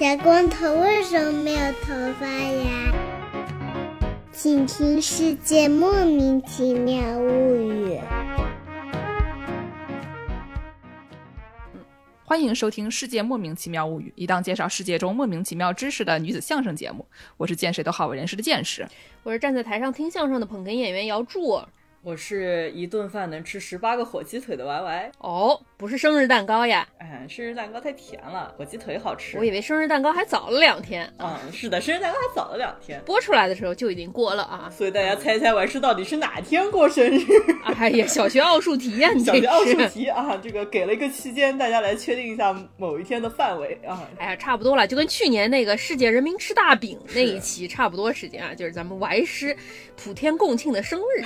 小光头为什么没有头发呀？请听《世界莫名其妙物语》。欢迎收听《世界莫名其妙物语》，一档介绍世界中莫名其妙知识的女子相声节目。我是见谁都好为人师的见识，我是站在台上听相声的捧哏演员姚柱。我是一顿饭能吃十八个火鸡腿的 Y Y 哦，不是生日蛋糕呀？哎，生日蛋糕太甜了，火鸡腿好吃。我以为生日蛋糕还早了两天。嗯，是的，生日蛋糕还早了两天。播出来的时候就已经过了啊。所以大家猜猜 Y 是到底是哪天过生日？哎呀，小学奥数题呀你，小学奥数题啊，这个给了一个期间，大家来确定一下某一天的范围啊。哎呀，差不多了，就跟去年那个世界人民吃大饼那一期差不多时间啊，就是咱们 Y 师普天共庆的生日。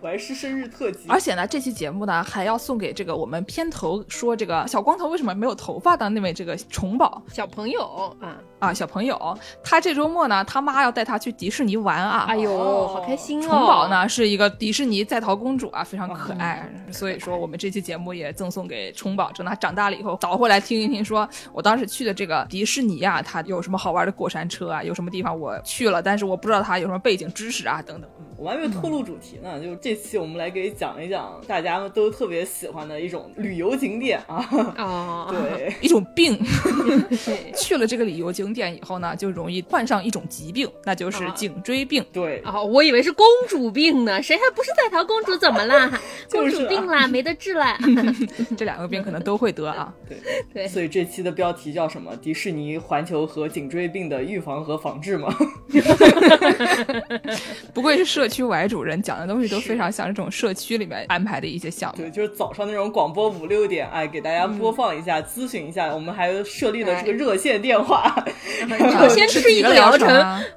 我还是生日特辑，而且呢，这期节目呢还要送给这个我们片头说这个小光头为什么没有头发的那位这个虫宝小朋友啊啊小朋友，他这周末呢他妈要带他去迪士尼玩啊，哎呦好开心哦！虫宝呢是一个迪士尼在逃公主啊，非常可爱，所以说我们这期节目也赠送给虫宝，等他长大了以后倒回来听一听，说我当时去的这个迪士尼啊，它有什么好玩的过山车啊，有什么地方我去了，但是我不知道它有什么背景知识啊等等。我还没有透露主题呢，就这期我们来给讲一讲大家都特别喜欢的一种旅游景点啊啊，对，一种病，去了这个旅游景点以后呢，就容易患上一种疾病，那就是颈椎病。对啊，我以为是公主病呢，谁还不是在逃公主？怎么啦？公主病啦，没得治了。这两个病可能都会得啊。对对，所以这期的标题叫什么？迪士尼环球和颈椎病的预防和防治吗？不愧是社。区委主任讲的东西都非常像这种社区里面安排的一些项目，对，就是早上那种广播五六点，哎，给大家播放一下，咨询一下。我们还设立了这个热线电话，你要先吃一个疗程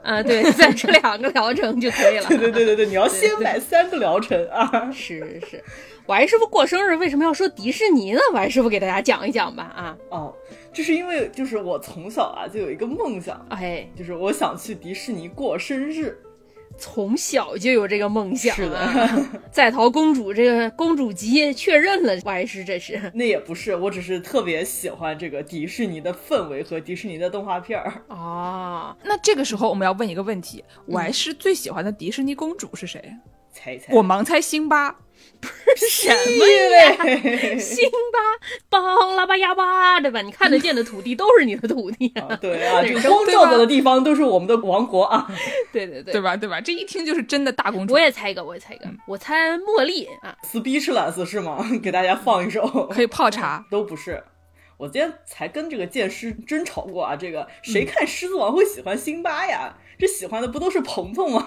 啊，对，再吃两个疗程就可以了。对对对对对，你要先买三个疗程啊。是是是，王师傅过生日为什么要说迪士尼呢？王师傅给大家讲一讲吧。啊，哦，这是因为就是我从小啊就有一个梦想，哎，就是我想去迪士尼过生日。从小就有这个梦想，是的，在逃公主这个公主级确认了，还是这是？那也不是，我只是特别喜欢这个迪士尼的氛围和迪士尼的动画片儿啊。那这个时候我们要问一个问题：我还是最喜欢的迪士尼公主是谁？猜一猜，我盲猜辛巴。不 是什么呀？辛巴，邦拉巴呀巴，对吧？你看得见的土地都是你的土地啊！对啊，这个光照着的地方都是我们的王国啊！对对对，对吧？对吧？这一听就是真的大公主。我也猜一个，我也猜一个，我猜茉莉啊，Speechless 是吗？给大家放一首，可以泡茶，都不是。我今天才跟这个剑师争吵过啊，这个谁看《狮子王》会喜欢辛巴呀？这喜欢的不都是鹏鹏吗？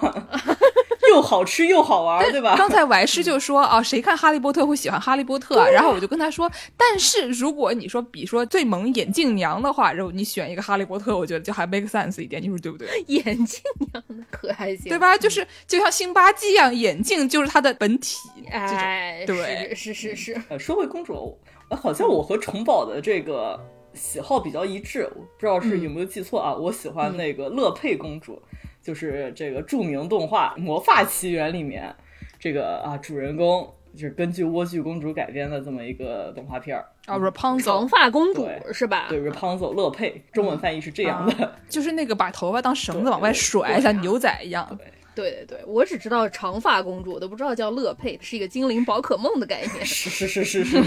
又好吃又好玩，对吧？刚才王师就说啊，谁看《哈利波特》会喜欢《哈利波特》？啊然后我就跟他说，但是如果你说比说最萌眼镜娘的话，然后你选一个《哈利波特》，我觉得就还 make sense 一点，你说对不对？眼镜娘的可爱性，对吧？就是就像辛巴基一样，眼镜就是它的本体。哎，对，是是是。呃，说回公主，好像我和虫宝的这个。喜好比较一致，我不知道是有没有记错啊？我喜欢那个乐佩公主，就是这个著名动画《魔法奇缘》里面这个啊主人公，就是根据莴苣公主改编的这么一个动画片儿啊，Rapunzel 长发公主是吧？对，Rapunzel 乐佩，中文翻译是这样的，就是那个把头发当绳子往外甩，像牛仔一样。对对对对，我只知道长发公主，我都不知道叫乐佩，是一个精灵宝可梦的概念。是是是是是，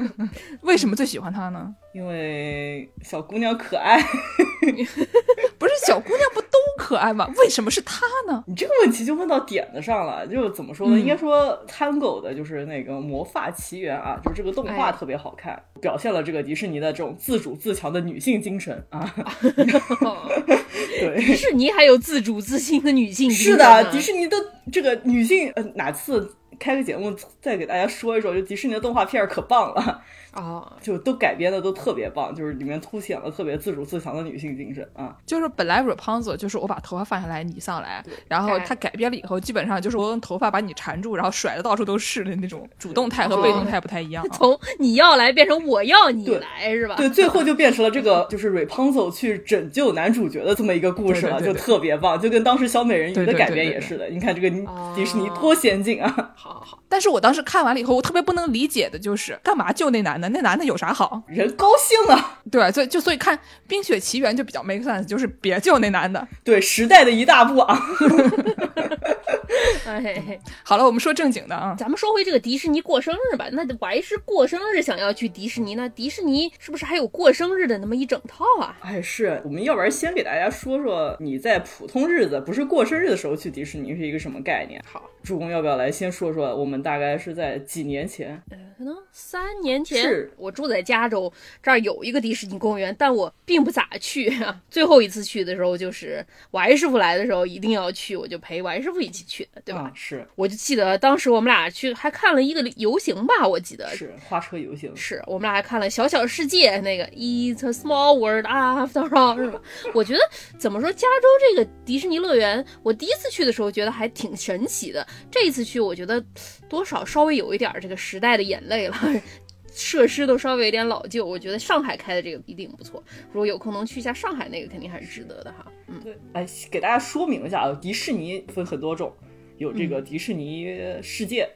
为什么最喜欢她呢？因为小姑娘可爱。不是小姑娘不都可爱吗？为什么是她呢？你这个问题就问到点子上了。就怎么说呢？应该说 Tango 的就是那个《魔发奇缘》啊，就是这个动画特别好看，表现了这个迪士尼的这种自主自强的女性精神啊。对，迪士尼还有自主自信的女性精神。是的，迪士尼的这个女性，呃，哪次开个节目再给大家说一说？就迪士尼的动画片可棒了。啊，就都改编的都特别棒，就是里面凸显了特别自主自强的女性精神啊。就是本来 Rapunzel 就是我把头发放下来，你上来，然后他改编了以后，基本上就是我用头发把你缠住，然后甩的到处都是的那种主动态和被动态不太一样。从你要来变成我要你来是吧？对，最后就变成了这个就是 Rapunzel 去拯救男主角的这么一个故事了，就特别棒，就跟当时小美人鱼的改编也是的。你看这个迪士尼多先进啊！好好好，但是我当时看完了以后，我特别不能理解的就是，干嘛救那男的？那男的有啥好？人高兴啊，对，所以就所以看《冰雪奇缘》就比较 make sense，就是别救那男的。对时代的一大步啊。哎，好了，我们说正经的啊，咱们说回这个迪士尼过生日吧。那我还是过生日想要去迪士尼，那迪士尼是不是还有过生日的那么一整套啊？哎，是我们要不然先给大家说说你在普通日子，不是过生日的时候去迪士尼是一个什么概念？好，助攻要不要来先说说？我们大概是在几年前，可能三年前是，我住在加州，这儿有一个迪士尼公园，但我并不咋去啊。最后一次去的时候，就是王师傅来的时候一定要去，我就陪王师傅一起去的，对吧？啊、是我就记得当时我们俩去还看了一个游行吧，我记得是花车游行，是我们俩还看了《小小世界》那个 It's a small world after all，是吧？我觉得怎么说，加州这个迪士尼乐园，我第一次去的时候觉得还挺神奇的，这一次去我觉得多少稍微有一点这个时代的眼泪了。设施都稍微有点老旧，我觉得上海开的这个一定不错。如果有空能去一下上海那个，肯定还是值得的哈。嗯，对，哎，给大家说明一下啊，迪士尼分很多种，有这个迪士尼世界。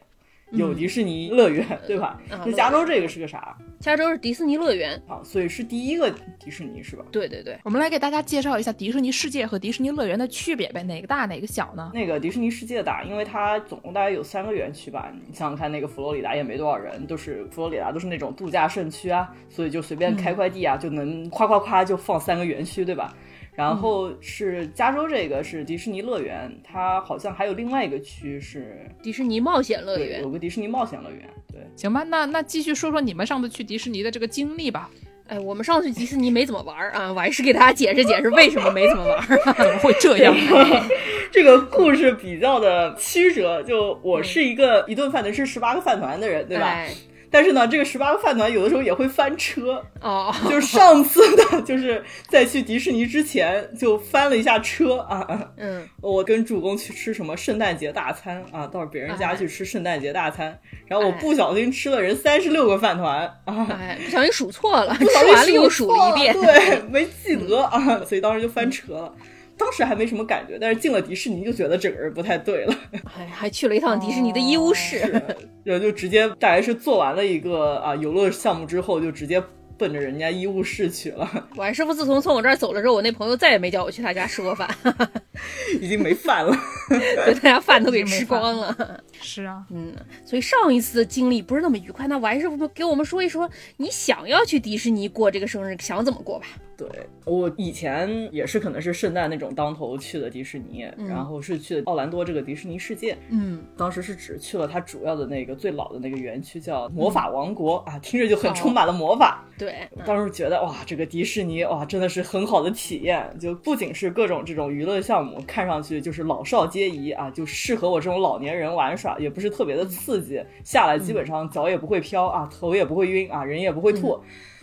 有迪士尼乐园，对吧？啊那加州这个是个啥加州是迪士尼乐园，啊？所以是第一个迪士尼是吧？对对对，我们来给大家介绍一下迪士尼世界和迪士尼乐园的区别呗，哪个大哪个小呢？那个迪士尼世界大，因为它总共大概有三个园区吧。你想想看，那个佛罗里达也没多少人，都是佛罗里达都是那种度假胜区啊，所以就随便开块地啊，就能夸夸夸就放三个园区，对吧？然后是加州这个是迪士尼乐园，它好像还有另外一个区是迪士尼冒险乐，园有。个迪士尼冒险乐园，对。行吧，那那继续说说你们上次去迪士尼的这个经历吧。哎，我们上次迪士尼没怎么玩儿啊，我还是给大家解释解释为什么没怎么玩儿。怎 么会这样？这个故事比较的曲折，就我是一个一顿饭能吃十八个饭团的人，对吧？哎但是呢，这个十八个饭团有的时候也会翻车，哦，就是上次呢，就是在去迪士尼之前就翻了一下车啊。啊嗯，我跟主公去吃什么圣诞节大餐啊，到别人家去吃圣诞节大餐，然后我不小心吃了人三十六个饭团啊，哎，不小心数错了，吃完了心又数了一遍。对，没记得啊，所以当时就翻车了。当时还没什么感觉，但是进了迪士尼就觉得整个人不太对了，哎，还去了一趟迪士尼的医务室。然后就直接大概是做完了一个啊游乐项目之后，就直接奔着人家医务室去了，王师傅自从从我这儿走了之后，我那朋友再也没叫我去他家吃过饭，已经没饭了。对，他家饭都给吃光了。是啊，嗯，所以上一次的经历不是那么愉快。那王师傅给我们说一说，你想要去迪士尼过这个生日，想怎么过吧？对我以前也是可能是圣诞那种当头去的迪士尼，然后是去的奥兰多这个迪士尼世界，嗯，当时是只去了它主要的那个最老的那个园区叫魔法王国、啊，听着就很充满了魔法。对，嗯当时觉得哇，这个迪士尼哇真的是很好的体验，就不仅是各种这种娱乐项目，看上去就是老少皆宜啊，就适合我这种老年人玩耍，也不是特别的刺激，下来基本上脚也不会飘啊，头也不会晕啊，人也不会吐。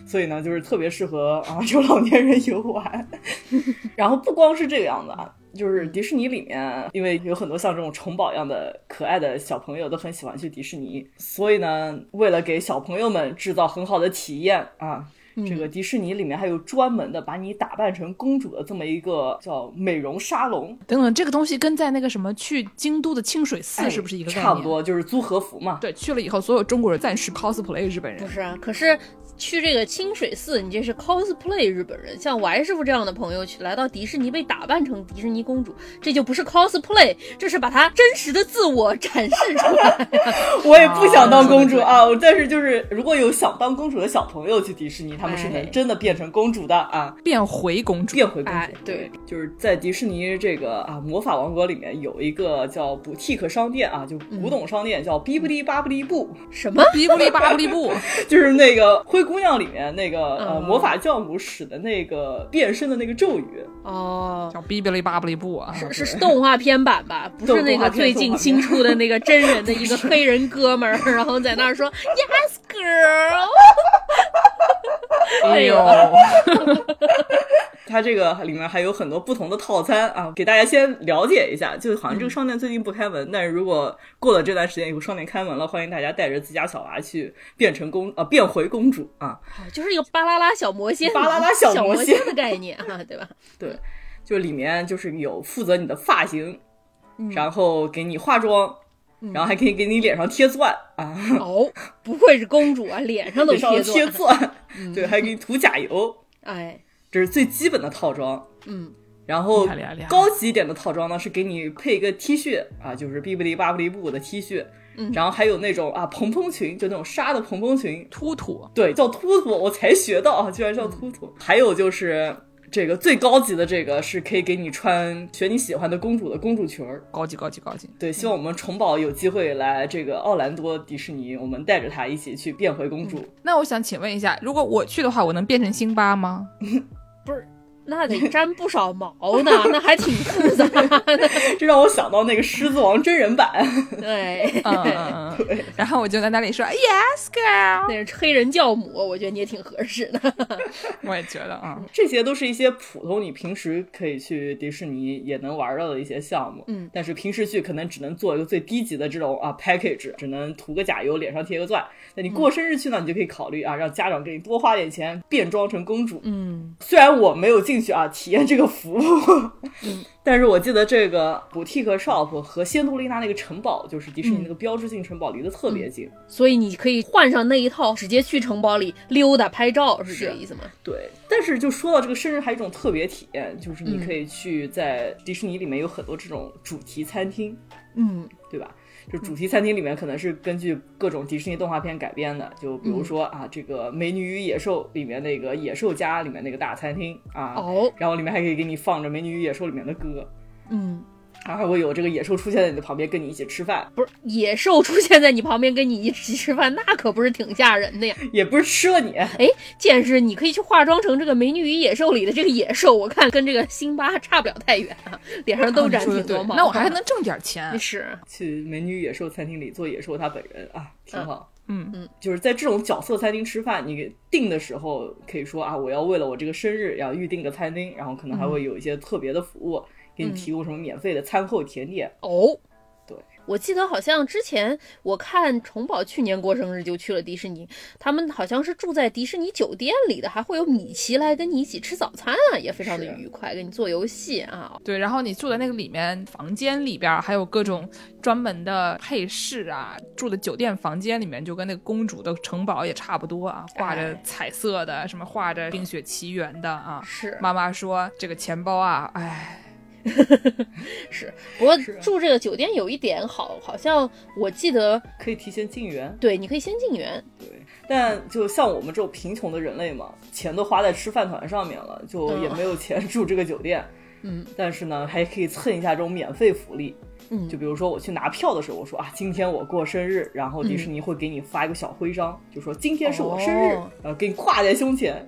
所以呢，就是特别适合啊，有老年人游玩。然后不光是这个样子啊，就是迪士尼里面，因为有很多像这种城堡一样的可爱的小朋友都很喜欢去迪士尼，所以呢，为了给小朋友们制造很好的体验啊。这个迪士尼里面还有专门的把你打扮成公主的这么一个叫美容沙龙，等等，这个东西跟在那个什么去京都的清水寺哎是不是一个概念？差不。多就是租和服嘛。对，去了以后，所有中国人暂时 cosplay 日本人不。是啊，可是去这个清水寺，你这是 cosplay 日本人。像王师傅这样的朋友去来到迪士尼，被打扮成迪士尼公主，这就不是 cosplay，这是把他真实的自我展示出来。我也不想当公主哦啊，我但是就是如果有想当公主的小朋友去迪士尼，他们是哎能真的变成公主的啊。变回公主，变回公主。哎对，就是在迪士尼这个啊魔法王国里面有一个叫 boutique 商店啊，就古董商店，叫哔不哩巴不哩布，什么？哔不哩吧不哩布，就是那个灰姑娘里面那个呃嗯魔法教母使的那个变身的那个咒语。哦，叫哔哔哩吧不哩布啊。是是是动画片版吧？不是那个最近新出的那个真人的一个黑人哥们儿，然后在那儿说 Yes girl。哎呦，它这个里面还有很多不同的套餐啊，给大家先了解一下。就好像这个商店最近不开门，但是如果过了这段时间以后，商店开门了，欢迎大家带着自家小娃去变成公啊变回公主啊。哦就是一个巴啦啦小魔仙，巴啦啦小小魔仙仙的概念啊，对吧？对，就里面就是有负责你的发型，嗯然后给你化妆，然后还可以给你脸上贴钻啊，哦，不愧是公主啊，脸上都贴钻贴。钻，对，还给你涂甲油，哎，这是最基本的套装。嗯，然后高级一点的套装呢，是给你配一个 T 恤啊，就是哔不离巴不离布的 T 恤，嗯然后还有那种啊蓬蓬裙，就那种纱的蓬蓬裙，突突，对，叫突突，我才学到啊，居然叫突突。还有就是这个最高级的这个是可以给你穿选你喜欢的公主的公主裙儿。高级高级高级。对，希望我们虫宝有机会来这个奥兰多迪士尼，我们带着他一起去变回公主。那我想请问一下，如果我去的话，我能变成辛巴吗？不是，那得粘不少毛呢，那还挺复杂的。这让我想到那个《狮子王》真人版。对。然后我就在那里说 Yes, girl。那是黑人教母，我觉得你也挺合适的。我也觉得啊，这些都是一些普通你平时可以去迪士尼也能玩到的一些项目，嗯，但是平时去可能只能做一个最低级的这种啊 package，只能涂个甲油，脸上贴个钻。那你过生日去呢，你就可以考虑啊，让家长给你多花点钱变装成公主。嗯，虽然我没有进去啊体验这个服务，但是我记得这个 boutique shop 和仙杜丽娜那个城堡，就是迪士尼那个标志性城堡，离得特别近。所以你可以换上那一套，直接去城堡里溜达拍照，是这个意思吗？对，但是就说到这个生日，还有一种特别体验，就是你嗯可以去在迪士尼里面有很多这种主题餐厅，嗯对吧？就主题餐厅里面可能是根据各种迪士尼动画片改编的，就比如嗯。说啊，这个《美女与野兽》里面那个野兽家里面那个大餐厅啊，哦，然后里面还可以给你放着《美女与野兽》里面的歌，嗯，然后还会有这个野兽出现在你的旁边跟你一起吃饭，不是野兽出现在你旁边跟你一起吃饭，那可不是挺吓人的呀。也不是吃了你，哎，剑士，你可以去化妆成这个《美女与野兽》里的这个野兽，我看跟这个辛巴差不了太远啊，脸上都哦沾你说得对挺多毛。那我还能挣点钱。是，去《美女与野兽》餐厅里做野兽他本人啊，挺好。嗯嗯，就是在这种角色餐厅吃饭，你订的时候可以说啊，我要为了我这个生日要预定个餐厅，然后可能还会有一些特别的服务，给你提供什么免费的餐后甜点。哦，对，我记得好像之前我看虫宝去年过生日就去了迪士尼，他们好像是住在迪士尼酒店里的，还会有米奇来跟你一起吃早餐啊，也非常的愉快，跟你做游戏啊。对，然后你住的那个里面房间里边儿还有各种专门的配饰啊，住的酒店房间里面就跟那个公主的城堡也差不多啊，画着哎彩色的，什么画着《冰雪奇缘》的啊。是妈妈说这个钱包啊，哎，是，不过住这个酒店有一点好，好像我记得，可以提前进园，对，你可以先进园，对。但就像我们这种贫穷的人类嘛，钱都花在吃饭团上面了，就也没有钱住这个酒店。嗯，但是呢，还可以蹭一下这种免费福利。嗯就比如说我去拿票的时候，我说啊，今天我过生日，然后迪士嗯尼会给你发一个小徽章，就说今天是我生日，哦呃，给你挎在胸前，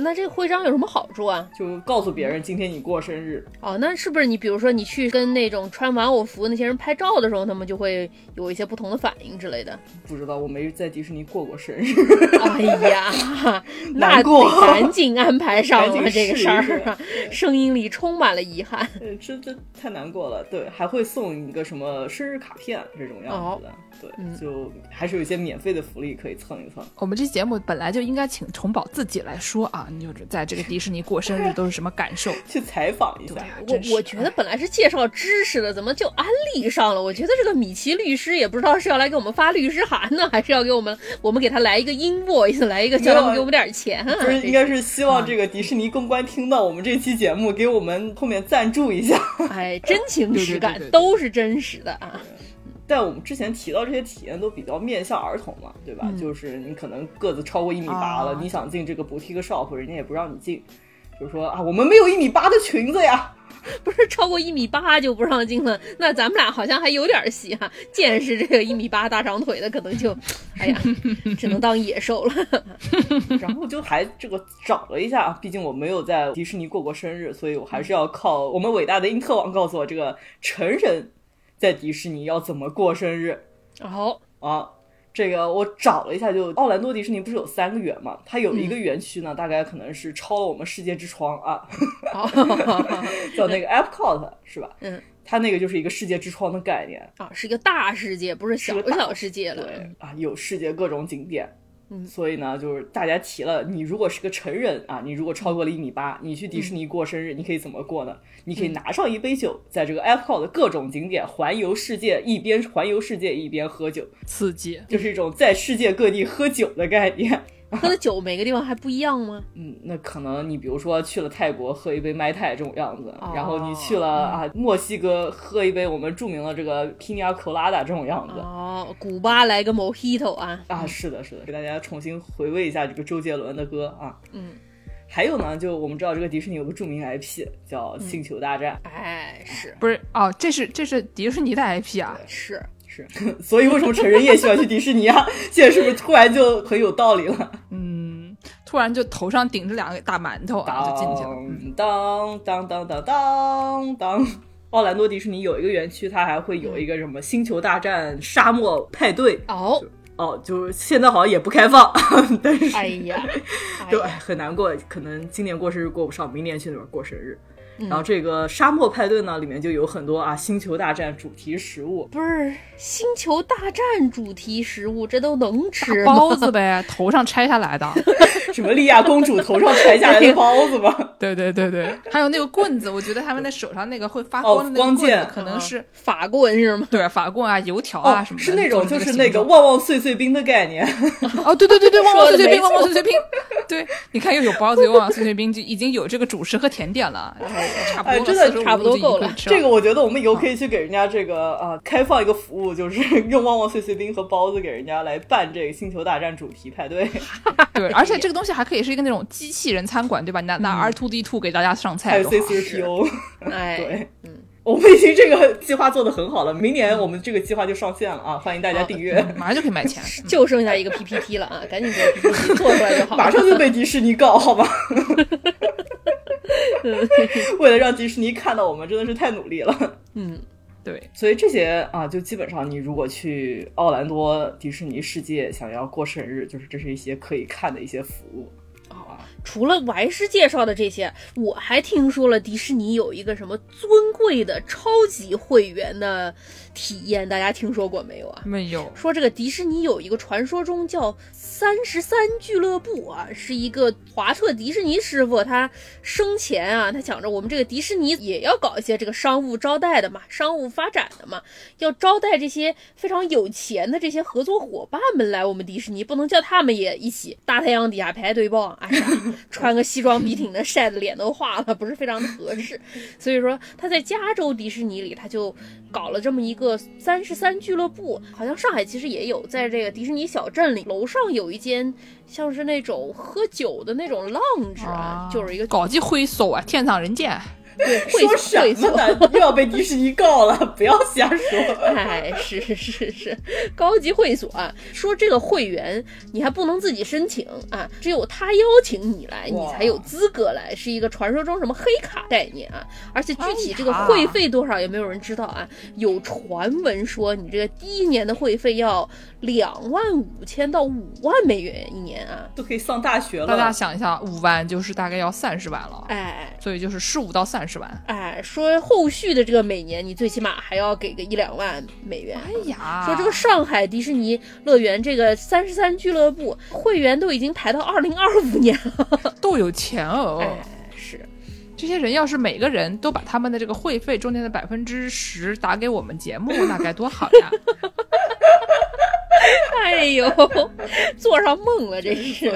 那这个徽章有什么好处啊？就告诉别人今天你过生日。哦，那是不是你比如说你去跟那种穿玩偶服那些人拍照的时候，他们就会有一些不同的反应之类的？不知道，我没在迪士尼过过生日，哎呀，那得赶紧安排上赶紧了这个事儿啊，声音里充满了遗憾。呃，这这太难过了。对，还会送一个什么生日卡片这种样子的。对，嗯就还是有一些免费的福利可以蹭一蹭。我们这节目本来就应该请虫宝自己来说啊，你就是在这个迪士尼过生日都是什么感受？去采访一下我我觉得本来是介绍知识的，怎么就安利上了？我觉得这个米奇律师也不知道是要来给我们发律师函呢，还是要给我们我们给他来一个 invoice，来一个叫他们给我们点钱啊？不是，应该是希望这个迪士尼公关听到我们这期节目，给我们后面赞助一下。哎，真情实感对对对对对都是真实的啊。但我们之前提到这些体验都比较面向儿童嘛，对吧？嗯就是你可能个子超过一米八了，啊你想进这个 boutique shop，人家也不让你进，就是说啊，我们没有一米八的裙子呀。不是超过一米八就不让进了，那咱们俩好像还有点戏哈、见识这个一米八大长腿的，可能就，哎呀，只能当野兽了。然后就还这个找了一下，毕竟我没有在迪士尼过过生日，所以我还是要靠我们伟大的因特网告诉我，这个成人在迪士尼要怎么过生日好，啊。这个我找了一下，就奥兰多迪士尼不是有三个园嘛？它有一个园区呢，大概可能是超了我们世界之窗啊，好，叫那个 Epcot 是吧？嗯，它那个就是一个世界之窗的概念，啊，是一个大世界，不是小是小世界了。对啊，有世界各种景点，嗯所以呢，就是大家提了，你如果是个成人啊，你如果超过了一米八，你去迪士尼过生日，你可以怎么过呢？你可以拿上一杯酒，在这个 Epcot 的各种景点环游世界，一边环游世界一边喝酒，刺激。就是一种在世界各地喝酒的概念。喝的酒每个地方还不一样吗？嗯，那可能你比如说去了泰国喝一杯麦泰这种样子，哦然后你去了啊墨西哥喝一杯我们著名的这个 Pina Colada 这种样子。哦，古巴来个 Mojito 啊，啊，是的，是的，给大家重新回味一下这个周杰伦的歌啊。嗯，还有呢，就我们知道这个迪士尼有个著名 IP 叫《星球大战》哎，是不是哦，这是这是迪士尼的 IP 啊，是，是，所以为什么成人也喜欢去迪士尼啊？现在是不是突然就很有道理了？嗯，突然就头上顶着两个大馒头啊，就进去了。嗯当当当当当当。奥兰多迪士尼有一个园区，它还会有一个什么星球大战沙漠派对哦，哦，就是现在好像也不开放，但是哎呀，哎很难过，可能今年过生日过不上，明年去那边过生日。嗯然后这个沙漠派对呢，里面就有很多啊星球大战主题食物，不是星球大战主题食物，这都能吃？包子呗，头上拆下来的。什么莉亚公主头上拆下来的 包子吗？对对对对，还有那个棍子，我觉得他们那手上那个会发哦光的那个可能是、法棍是吗？对法棍啊、油条啊哦什么，的，是那种就是那个旺旺碎碎冰的概念。哦，对对对对，旺旺碎碎冰，旺旺碎碎冰，对，你看又有包子，又旺旺碎碎冰，就已经有这个主食和甜点了，差不多了，哎真的差不多够了这个我觉得我们以后可以去给人家这个啊、开放一个服务，就是 用旺旺碎碎冰和包子给人家来办这个星球大战主题派对。对，而且这个东西还可以是一个那种机器人餐馆，对吧？拿拿 R two D two 给大家上菜还有 C C P O 哎，对，嗯，我们已经这个计划做得很好了，明年我们这个计划就上线了啊！欢迎大家订阅，马上就可以卖钱，就剩下一个 PPT 了啊，赶紧给 PPT 做出来就好了。马上就被迪士尼告，好吧？为了让迪士尼看到我们，真的是太努力了。嗯，对，所以这些啊，就基本上你如果去奥兰多迪士尼世界想要过生日，就是这是一些可以看的一些服务。除了玩师介绍的这些，我还听说了迪士尼有一个什么尊贵的超级会员的体验，大家听说过没有啊？没有，说这个迪士尼有一个传说中叫三十三俱乐部啊，是一个华特迪士尼师傅，他生前啊，他想着我们这个迪士尼也要搞一些这个商务招待的嘛，商务发展的嘛，要招待这些非常有钱的这些合作伙伴们来我们迪士尼，不能叫他们也一起大太阳底下排队报，哎呀，穿个西装笔挺的，晒得脸都化了，不是非常的合适。所以说他在加州迪士尼里，他就搞了这么一个三十三俱乐部，好像上海其实也有，在这个迪士尼小镇里，楼上有一间像是那种喝酒的那种 lounge 啊，就是一个高级会所啊，天上人间。对会说所会所。什么呢？又要被迪士尼告了，不要瞎说。哎，是是是是，高级会所啊。说这个会员你还不能自己申请啊，只有他邀请你来，你才有资格来，是一个传说中什么黑卡概念啊。而且具体这个会费多少也没有人知道啊。有传闻说你这个第一年的会费要两万五千到五万美元一年啊。都可以上大学了。大家想一下，五万就是大概要三十万了，哎所以就是十五到三十万。哎，说后续的这个每年你最起码还要给个一两万美元。哎呀，说这个上海迪士尼乐园这个三十三俱乐部会员都已经排到二零二五年了。都有钱哦。哎，是，这些人要是每个人都把他们的这个会费中间的百分之十打给我们节目，那该多好呀！哎呦，做上梦了，这是。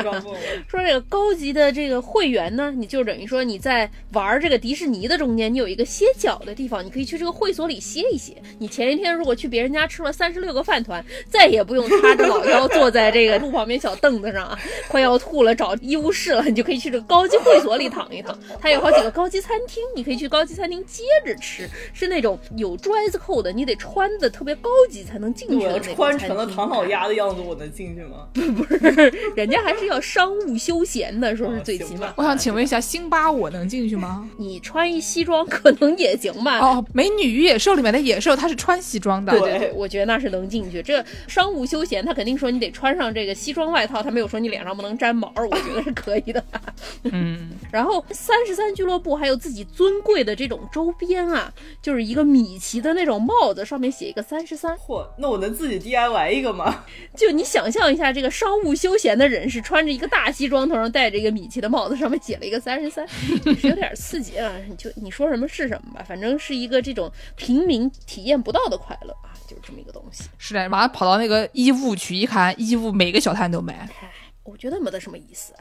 说这个高级的这个会员呢，你就等于说你在玩这个迪士尼的中间，你有一个歇脚的地方，你可以去这个会所里歇一歇。你前一天如果去别人家吃了三十六个饭团，再也不用叉着老腰坐在这个路旁边小凳子上啊，快要吐了找医务室了，你就可以去这个高级会所里躺一躺。它有好几个高级餐厅，你可以去高级餐厅接着吃，是那种有 dress code 的，你得穿的特别高级才能进去的那种穿成了餐厅唐老鸭的样子，我能进去吗？不 不是人家还是要商务休闲的，说是最起码。我想请问一下，辛巴我能进去吗？你穿一西装可能也行吧。哦，美女与野兽里面的野兽，他是穿西装的。对对对，我觉得那是能进去。这商务休闲，他肯定说你得穿上这个西装外套，他没有说你脸上不能沾毛，我觉得是可以的。嗯，然后三十三俱乐部还有自己尊贵的这种周边啊，就是一个米奇的那种帽子，上面写一个三十三。嚯，那我能自己 DIY 一个吗？就你想象一下，这个商务休闲的人士穿着一个大西装，头上戴着一个米奇的帽子，上面写了一个三十三，是有点刺激啊！就你说什么是什么吧，反正是一个这种平民体验不到的快乐啊，就是这么一个东西。是的，马上跑到那个衣物区一看，衣物每个小摊都卖。哎，我觉得没得什么意思，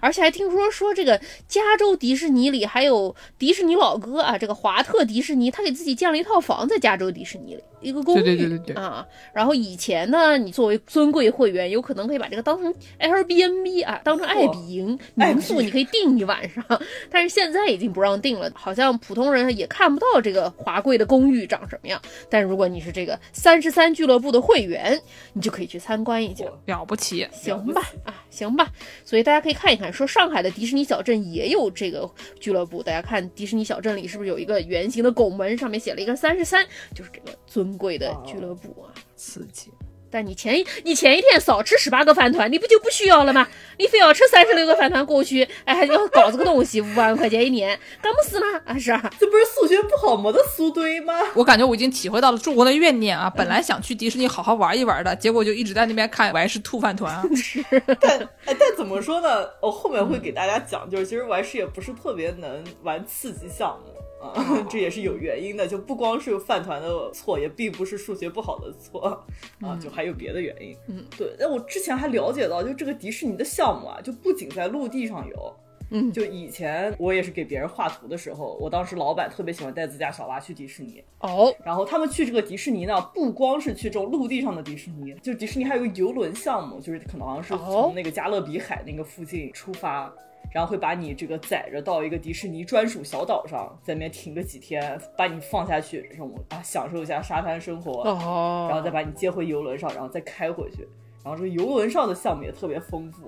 而且还听说说这个加州迪士尼里还有迪士尼老哥啊，这个华特迪士尼他给自己建了一套房在加州迪士尼里。一个公寓对对对对对啊，然后以前呢，你作为尊贵会员，有可能可以把这个当成 Airbnb 啊，当成爱彼迎民宿，你可以订一晚上。但是现在已经不让订了，好像普通人也看不到这个华贵的公寓长什么样。但如果你是这个三十三俱乐部的会员，你就可以去参观一下，了不起，行吧？啊，行吧。所以大家可以看一看，说上海的迪士尼小镇也有这个俱乐部，大家看迪士尼小镇里是不是有一个圆形的拱门，上面写了一个三十三，就是这个尊。尊贵的俱乐部啊，刺激！但你前你前一天少吃十八个饭团，你不就不需要了吗？你非要吃三十六个饭团过去，哎，还要搞这个东西，五万块钱一年，干么事呢？啊，是啊，这不是数学不好没得苏堆吗？我感觉我已经体会到了中国的怨念啊！本来想去迪士尼好好玩一玩的，结果就一直在那边看，我还是吐饭团啊！是，但哎，但怎么说呢？我后面会给大家讲，就是其实我还是也不是特别能玩刺激项目。啊，这也是有原因的，就不光是饭团的错，也并不是数学不好的错啊，就还有别的原因。嗯，对。那我之前还了解到，就这个迪士尼的项目啊，就不仅在陆地上有，嗯，就以前我也是给别人画图的时候，我当时老板特别喜欢带自家小娃去迪士尼。哦，然后他们去这个迪士尼呢，不光是去这种陆地上的迪士尼，就迪士尼还有个游轮项目，就是可能好像是从那个加勒比海那个附近出发。然后会把你这个载着到一个迪士尼专属小岛上，在那边停个几天，把你放下去，让我啊享受一下沙滩生活，哦，然后再把你接回游轮上，然后再开回去。然后这个游轮上的项目也特别丰富，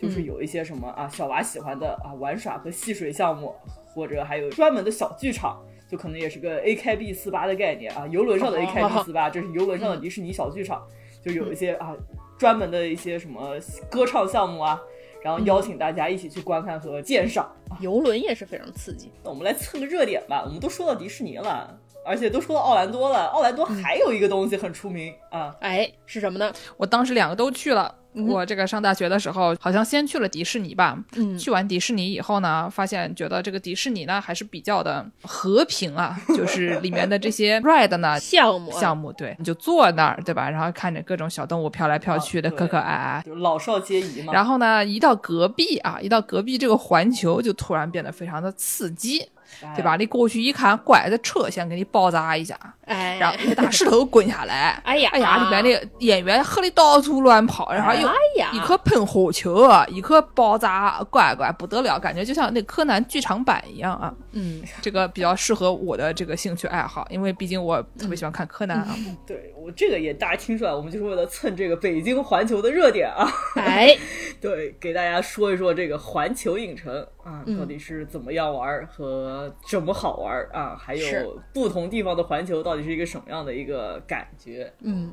就是有一些什么啊小娃喜欢的啊玩耍和戏水项目，或者还有专门的小剧场，就可能也是个 A K B 四八的概念啊，游轮上的 A K B 四八，这是游轮上的迪士尼小剧场，就有一些啊专门的一些什么歌唱项目啊。然后邀请大家一起去观看和鉴赏，游轮也是非常刺激。那我们来蹭个热点吧，我们都说到迪士尼了。而且都说到奥兰多了，奥兰多还有一个东西很出名啊，哎，是什么呢？我当时两个都去了。我这个上大学的时候，好像先去了迪士尼吧。嗯，去完迪士尼以后呢，发现觉得这个迪士尼呢还是比较的和平啊，就是里面的这些 ride 呢项目项目，对，你就坐那儿，对吧？然后看着各种小动物飘来飘去的，可可爱爱，就老少皆宜嘛。然后呢，一到隔壁啊，一到隔壁这个环球，就突然变得非常的刺激。对吧？你过去一看，拐着车先给你包扎一下，哎，然后一个大石头滚下来，哎呀，哎呀，里面的演员喝的到处乱跑，然后又一颗喷火球，一颗爆炸，乖乖不得了，感觉就像那柯南剧场版一样啊。嗯，这个比较适合我的这个兴趣爱好，因为毕竟我特别喜欢看柯南啊。对我这个也大家听出来，我们就是为了蹭这个北京环球的热点啊。哎，对，给大家说一说这个环球影城啊，到底是怎么样玩和怎么好玩啊？还有不同地方的环球到底是一个什么样的一个感觉？嗯，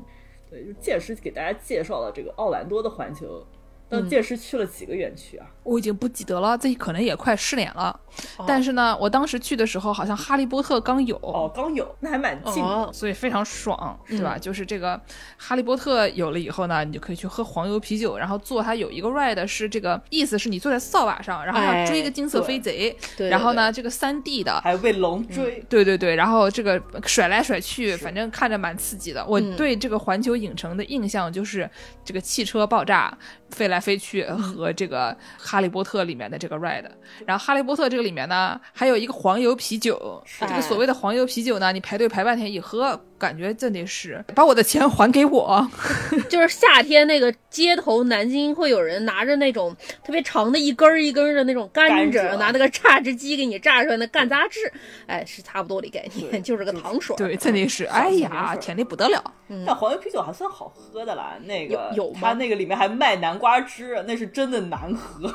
对，就届时给大家介绍了这个奥兰多的环球。那届时去了几个园区啊？我已经不记得了，这可能也快失联了。但是呢，我当时去的时候，好像哈利波特刚有哦，刚有，那还蛮近，所以非常爽，对吧？就是这个哈利波特有了以后呢，你就可以去喝黄油啤酒，然后坐它有一个 ride 是这个意思是你坐在扫把上，然后要追一个金色飞贼，然后呢这个三 D 的还被龙追，对对对，然后这个甩来甩去，反正看着蛮刺激的。我对这个环球影城的印象就是这个汽车爆炸。飞来飞去和这个《哈利波特》里面的这个 ride，然后《哈利波特》这个里面呢，还有一个黄油啤酒。这个所谓的黄油啤酒呢，你排队排半天一喝。感觉真的是把我的钱还给我，就是夏天那个街头，南京会有人拿着那种特别长的一根儿一根儿的那种甘蔗，拿那个榨汁机给你榨出来的干杂汁，哎，是差不多的概念，就是个糖水。对，真的是，哎呀，甜的不得了。但黄油啤酒还算好喝的啦，那个有它那个里面还卖南瓜汁，那是真的难喝。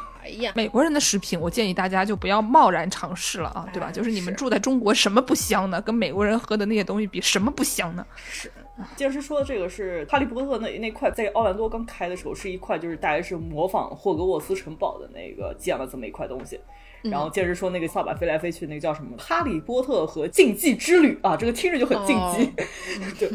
美国人的食品，我建议大家就不要贸然尝试了啊，对吧？就是你们住在中国，什么不香呢？跟美国人喝的那些东西比，什么不香呢？是，剑师说的这个是哈利波特那那块，在奥兰多刚开的时候是一块，就是大概是模仿霍格沃茨城堡的那个建了这么一块东西。然后接着说那个扫把飞来飞去，那个叫什么？哈利波特和竞技之旅啊，这个听着就很竞技。对。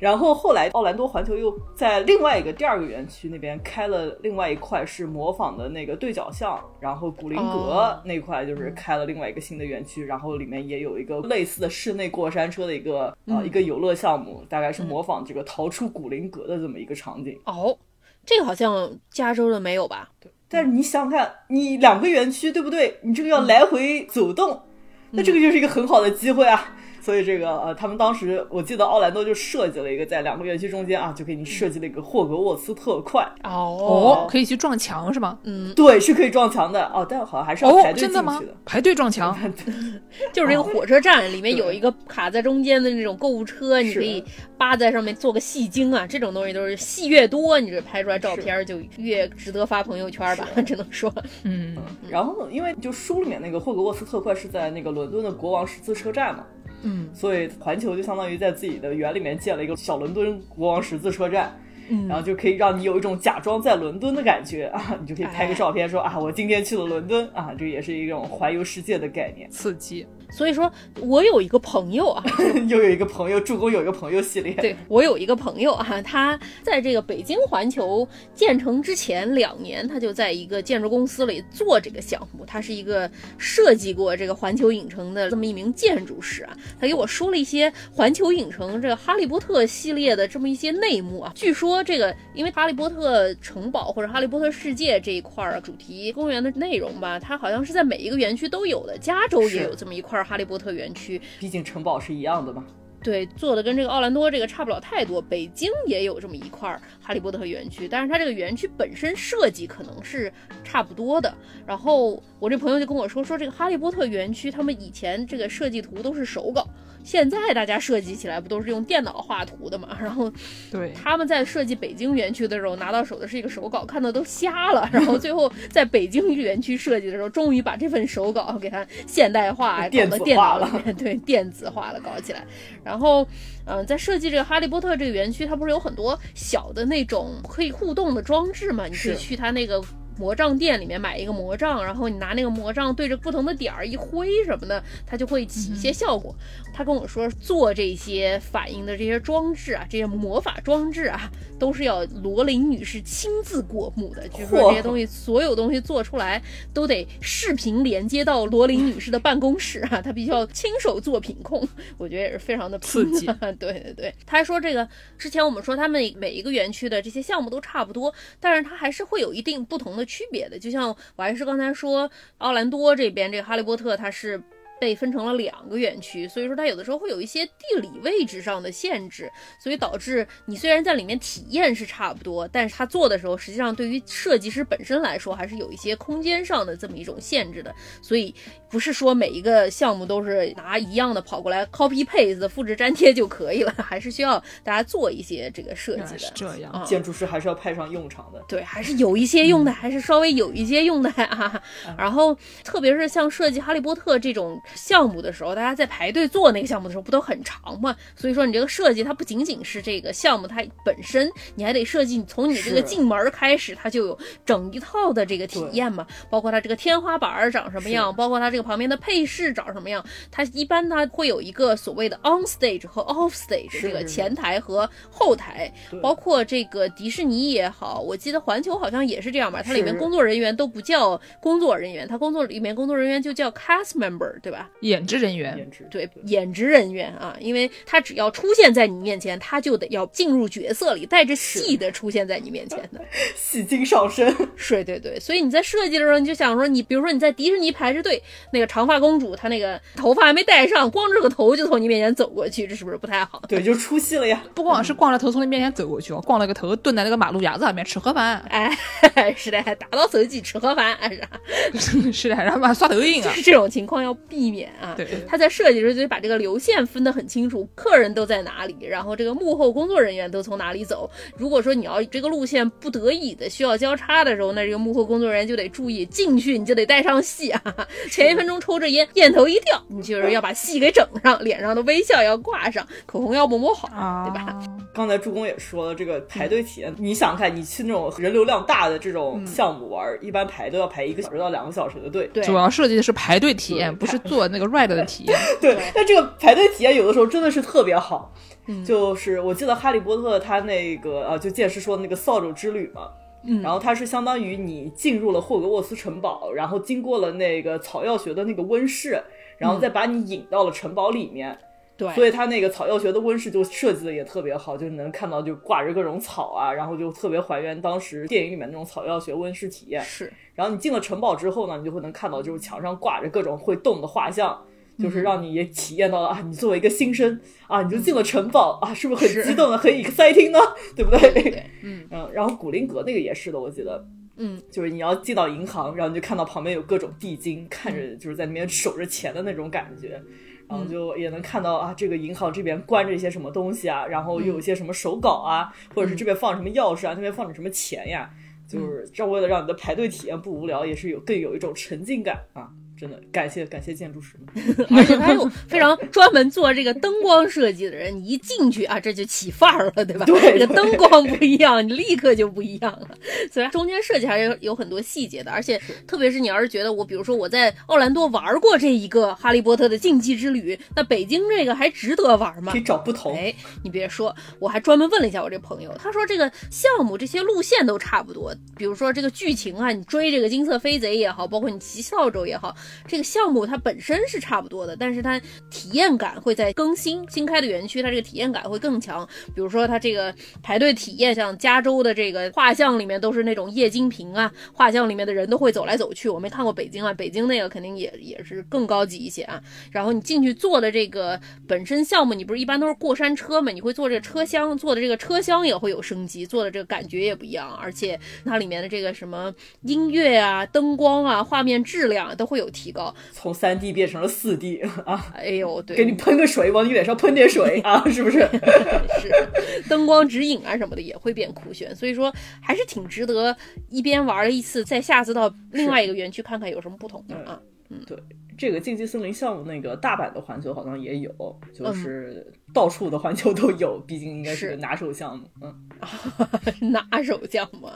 然后后来奥兰多环球又在另外一个第二个园区那边开了另外一块，是模仿的那个对角巷。然后古灵阁那块就是开了另外一个新的园区，然后里面也有一个类似的室内过山车的一个啊一个游乐项目，大概是模仿这个逃出古灵阁的这么一个场景。哦，这个好像加州的没有吧？对。但是你想想看，你两个园区对不对？你这个要来回走动，那这个就是一个很好的机会啊。所以这个呃，他们当时我记得奥兰多就设计了一个在两个园区中间啊，就给你设计了一个霍格沃茨特快哦，可以去撞墙是吗？嗯，对，是可以撞墙的哦，但好像还是要排队进去的，排队撞墙 就是那个火车站里面有一个卡在中间的那种购物车，你可以扒在上面做个戏精啊，这种东西都是戏越多，你这拍出来照片就越值得发朋友圈吧，只能说，嗯。然后因为就书里面那个霍格沃茨特快是在那个伦敦的国王十字车站嘛。嗯，所以环球就相当于在自己的园里面建了一个小伦敦国王十字车站，嗯，然后就可以让你有一种假装在伦敦的感觉啊，你就可以拍个照片说啊，我今天去了伦敦啊，这也是一种环游世界的概念，刺激。所以说，我有一个朋友啊，又有一个朋友，助攻有一个朋友系列。对我有一个朋友啊，他在这个北京环球建成之前两年，他就在一个建筑公司里做这个项目。他是一个设计过这个环球影城的这么一名建筑师啊。他给我说了一些环球影城这个哈利波特系列的这么一些内幕啊。据说这个因为哈利波特城堡或者哈利波特世界这一块儿主题公园的内容吧，它好像是在每一个园区都有的。加州也有这么一块。哈利波特园区，毕竟城堡是一样的嘛。对，做的跟这个奥兰多这个差不了太多。北京也有这么一块哈利波特园区，但是它这个园区本身设计可能是差不多的。然后我这朋友就跟我说，说这个哈利波特园区，他们以前这个设计图都是手稿。现在大家设计起来不都是用电脑画图的嘛？然后，对，他们在设计北京园区的时候拿到手的是一个手稿，看的都瞎了。然后最后在北京园区设计的时候，终于把这份手稿给它现代化，搞到电脑里面，对，电子化了搞起来。然后，嗯，在设计这个哈利波特这个园区，它不是有很多小的那种可以互动的装置嘛？你可以去它那个。魔杖店里面买一个魔杖，然后你拿那个魔杖对着不同的点儿一挥什么的，它就会起一些效果。他跟我说做这些反应的这些装置啊，这些魔法装置啊，都是要罗琳女士亲自过目的。据说这些东西，所有东西做出来都得视频连接到罗琳女士的办公室啊，她必须要亲手做品控。我觉得也是非常的刺激。对对对，他还说这个之前我们说他们每一个园区的这些项目都差不多，但是它还是会有一定不同的。区别的，就像我还是刚才说，奥兰多这边这个哈利波特，它是。被分成了两个园区，所以说它有的时候会有一些地理位置上的限制，所以导致你虽然在里面体验是差不多，但是它做的时候，实际上对于设计师本身来说，还是有一些空间上的这么一种限制的。所以不是说每一个项目都是拿一样的跑过来 copy paste 复制粘贴就可以了，还是需要大家做一些这个设计的。这样，建筑师还是要派上用场的。对，还是有一些用的，还是稍微有一些用的啊。然后特别是像设计哈利波特这种。项目的时候，大家在排队做那个项目的时候，不都很长吗？所以说，你这个设计它不仅仅是这个项目它本身，你还得设计从你这个进门开始，它就有整一套的这个体验嘛。包括它这个天花板长什么样，包括它这个旁边的配饰长什么样。它一般它会有一个所谓的 on stage 和 off stage 这个前台和后台。包括这个迪士尼也好，我记得环球好像也是这样吧。它里面工作人员都不叫工作人员，它工作里面工作人员就叫 cast member，对吧？演职人员，对，演职人员啊，因为他只要出现在你面前，他就得要进入角色里，带着戏的出现在你面前的，戏精上身。是，对对，所以你在设计的时候，你就想说，你比如说你在迪士尼排着队，那个长发公主她那个头发还没戴上，光着个头就从你面前走过去，这是不是不太好？对，就出戏了呀。不光是光着头从你面前走过去，光了个头蹲在那个马路牙子上面吃盒饭。哎，是的，打到手机吃盒饭是 是的，然后把刷抖音啊，这种情况要避免。啊，对，他在设计时就得把这个流线分得很清楚，客人都在哪里，然后这个幕后工作人员都从哪里走。如果说你要这个路线不得已的需要交叉的时候，那这个幕后工作人员就得注意进去，你就得带上戏啊。前一分钟抽着烟，烟头一掉，你就是要把戏给整上，脸上的微笑要挂上，口红要抹抹好，对吧？刚才助攻也说了，这个排队体验，你想想看，你去那种人流量大的这种项目玩，一般排都要排一个小时到两个小时的队。对，主要设计的是排队体验，不是做那个 ride 的体验。对，但这个排队体验有的时候真的是特别好。就是我记得《哈利波特》他那个呃，就剑师说的那个扫帚之旅嘛。嗯。然后它是相当于你进入了霍格沃茨城堡，然后经过了那个草药学的那个温室，然后再把你引到了城堡里面。对，所以它那个草药学的温室就设计的也特别好，就是能看到就挂着各种草啊，然后就特别还原当时电影里面那种草药学温室体验。是。然后你进了城堡之后呢，你就会能看到就是墙上挂着各种会动的画像，就是让你也体验到了啊，你作为一个新生啊，你就进了城堡啊，是不是很激动的，很 exciting 呢？对不对？对，嗯嗯，然后古灵阁那个也是的，我记得。嗯，就是你要进到银行，然后你就看到旁边有各种地精，看着就是在那边守着钱的那种感觉，然后就也能看到啊，这个银行这边关着一些什么东西啊，然后又有一些什么手稿啊，或者是这边放什么钥匙啊，那边放着什么钱呀，就是这为了让你的排队体验不无聊，也是有更有一种沉浸感啊。真的感谢感谢建筑师们，而且他有非常专门做这个灯光设计的人，你一进去啊，这就起范儿了，对吧？对这个灯光不一样，你立刻就不一样了。所以中间设计还是有很多细节的，而且特别是你要是觉得我，比如说我在奥兰多玩过这一个《哈利波特》的竞技之旅，那北京这个还值得玩吗可以？找不同。哎，你别说，我还专门问了一下我这朋友，他说这个项目这些路线都差不多，比如说这个剧情啊，你追这个金色飞贼也好，包括你骑扫帚也好，这个项目它本身是差不多的，但是它体验感会在更新新开的园区，它这个体验感会更强。比如说它这个排队体验，像加州的这个画像里面都是那种液晶屏啊，画像里面的人都会走来走去。我没看过北京啊，北京那个肯定也也是更高级一些啊。然后你进去坐的这个本身项目，你不是一般都是过山车嘛？你会坐这个车厢，坐的这个车厢也会有升级，坐的这个感觉也不一样，而且它里面的这个什么音乐啊、灯光啊、画面质量啊都会有提高。从三 D 变成了四 D 啊，哎呦，对，给你喷个水，往你脸上喷点水啊，是不是？是灯光指引啊什么的也会变酷炫，所以说还是挺值得一边玩了一次，再下次到另外一个园区看看有什么不同的啊。嗯对，这个竞技森林项目，那个大阪的环球好像也有，就是到处的环球都有，毕竟应该是个拿手项目。嗯，拿手项目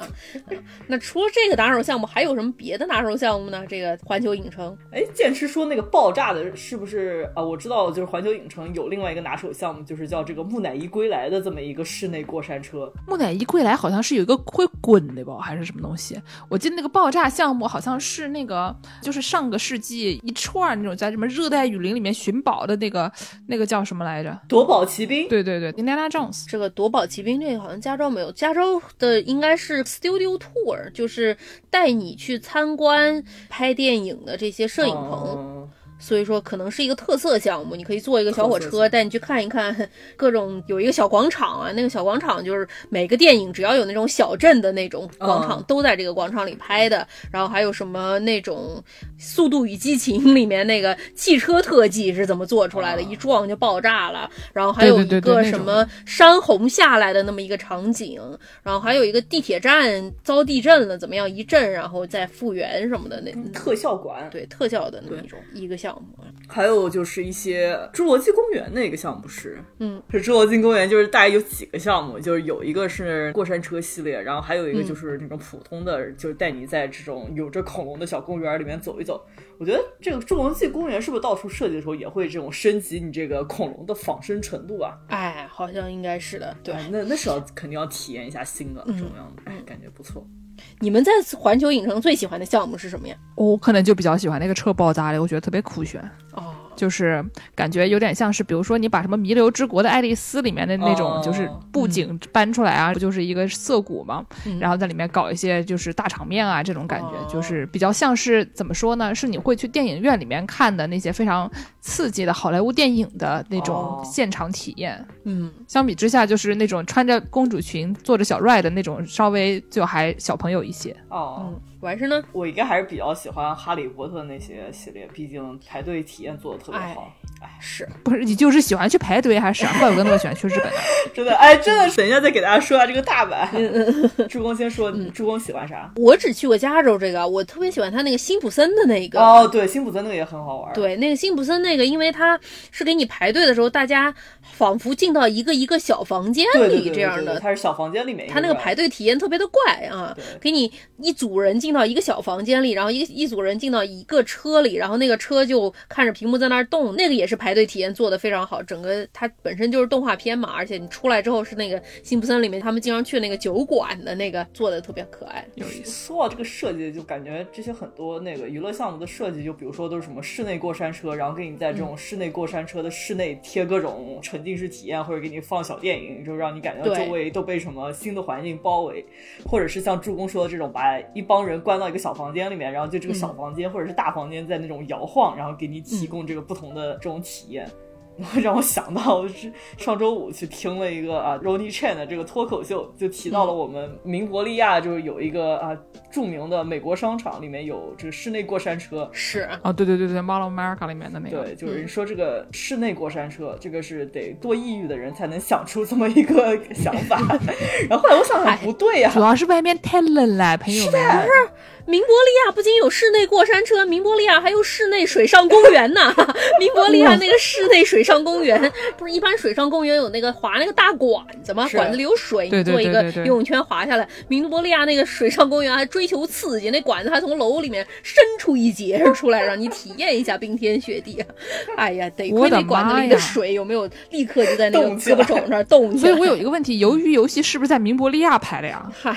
那除了这个拿手项目，还有什么别的拿手项目呢？这个环球影城哎，剑师说那个爆炸的，是不是啊？我知道，就是环球影城有另外一个拿手项目，就是叫这个木乃伊归来的这么一个室内过山车。木乃伊归来好像是有一个会滚的吧，还是什么东西？我记得那个爆炸项目好像是那个，就是上个世纪一串那种在什么热带雨林里面寻宝的那个那个叫什么来着？夺宝奇兵，对对对，Indiana Jones。这个夺宝奇兵这个好像加州没有，加州的应该是 Studio Tour，就是带你去参观拍电影的这些摄影棚。嗯所以说可能是一个特色项目，你可以坐一个小火车带你去看一看 各种有一个小广场啊，那个小广场就是每个电影只要有那种小镇的那种广场，嗯都在这个广场里拍的。然后还有什么那种《速度与激情》里面那个汽车特技是怎么做出来的，啊一撞就爆炸了。然后还有一个什么山洪下来的那么一个场景，然后还有一个地铁站遭地震了，怎么样一震然后再复原什么的那。特效馆，对特效的那么一种一个项目，还有就是一些侏罗纪公园那个项目是，嗯，是侏罗纪公园，就是大概有几个项目，就是有一个是过山车系列，然后还有一个就是那种普通的，就是带你在这种有着恐龙的小公园里面走一走。我觉得这个侏罗纪公园是不是到处设计的时候也会这种升级你这个恐龙的仿生程度啊？哎，好像应该是的。对，哎，那那是要肯定要体验一下新的这种样子，哎，感觉不错。你们在环球影城最喜欢的项目是什么呀？我可能就比较喜欢那个车爆炸的，我觉得特别酷炫。哦，就是感觉有点像是，比如说你把什么《弥留之国的爱丽丝》里面的那种，哦就是布景搬出来啊，不就是一个涩谷嘛，嗯然后在里面搞一些就是大场面啊，这种感觉，哦就是比较像是怎么说呢？是你会去电影院里面看的那些非常刺激的好莱坞电影的那种哦现场体验。嗯，相比之下，就是那种穿着公主裙坐着小 ride 的那种，稍微就还小朋友一些。哦，嗯，完事呢？我应该还是比较喜欢哈利波特那些系列，毕竟排队体验做的特别好。哎，是不是你就是喜欢去排队还是啥？怪不得那么喜欢去日本呢。真的，哎，真的，等一下再给大家说一下这个大阪。朱公先说，朱公喜欢啥？我只去过加州这个，我特别喜欢他那个辛普森的那个。哦，对，辛普森那个也很好玩。对，那个辛普森那个，因为他是给你排队的时候，大家仿佛进到一个一个小房间里这样的。它是小房间里面，它那个排队体验特别的怪啊，给你一组人进到一个小房间里，然后一一组人进到一个车里，然后那个车就看着屏幕在那儿动，那个也是排队体验做的非常好。整个它本身就是动画片嘛，而且你出来之后是那个辛普森里面他们经常去那个酒馆的那个做的特别可爱。有意思。说到这个设计，就感觉这些很多那个娱乐项目的设计，就比如说都是什么室内过山车，然后给你在这种室内过山车的室内贴各种沉浸式体验，或者给你放小电影，就让你感觉到周围都被什么新的环境包围，或者是像助攻说的这种，把一帮人关到一个小房间里面，然后就这个小房间或者是大房间在那种摇晃，然后给你提供这个不同的这种体验。让我想到是上周五去听了一个啊 r o n i Chan 的这个脱口秀，就提到了我们明伯利亚就是有一个啊著名的美国商场，里面有这个室内过山车。是啊，对对对对，Mall of America 里面的那个。对，就是人说这个室内过山车，这个是得多抑郁的人才能想出这么一个想法。然后后来我想想不对呀，主要是外面太冷了，朋友们。是。明伯利亚不仅有室内过山车，明伯利亚还有室内水上公园呢。明伯利亚那个室内水上公园，不是一般水上公园有那个划那个大管子吗？管子里有水，你做一个游泳圈划下来。明伯利亚那个水上公园还追求刺激，那管子还从楼里面伸出一截出来，让你体验一下冰天雪地。哎呀，得亏那管子里的水有没有立刻就在那个胳膊肘那儿动所以我有一个问题：鱿鱼游戏是不是在明伯利亚拍的呀？嗨。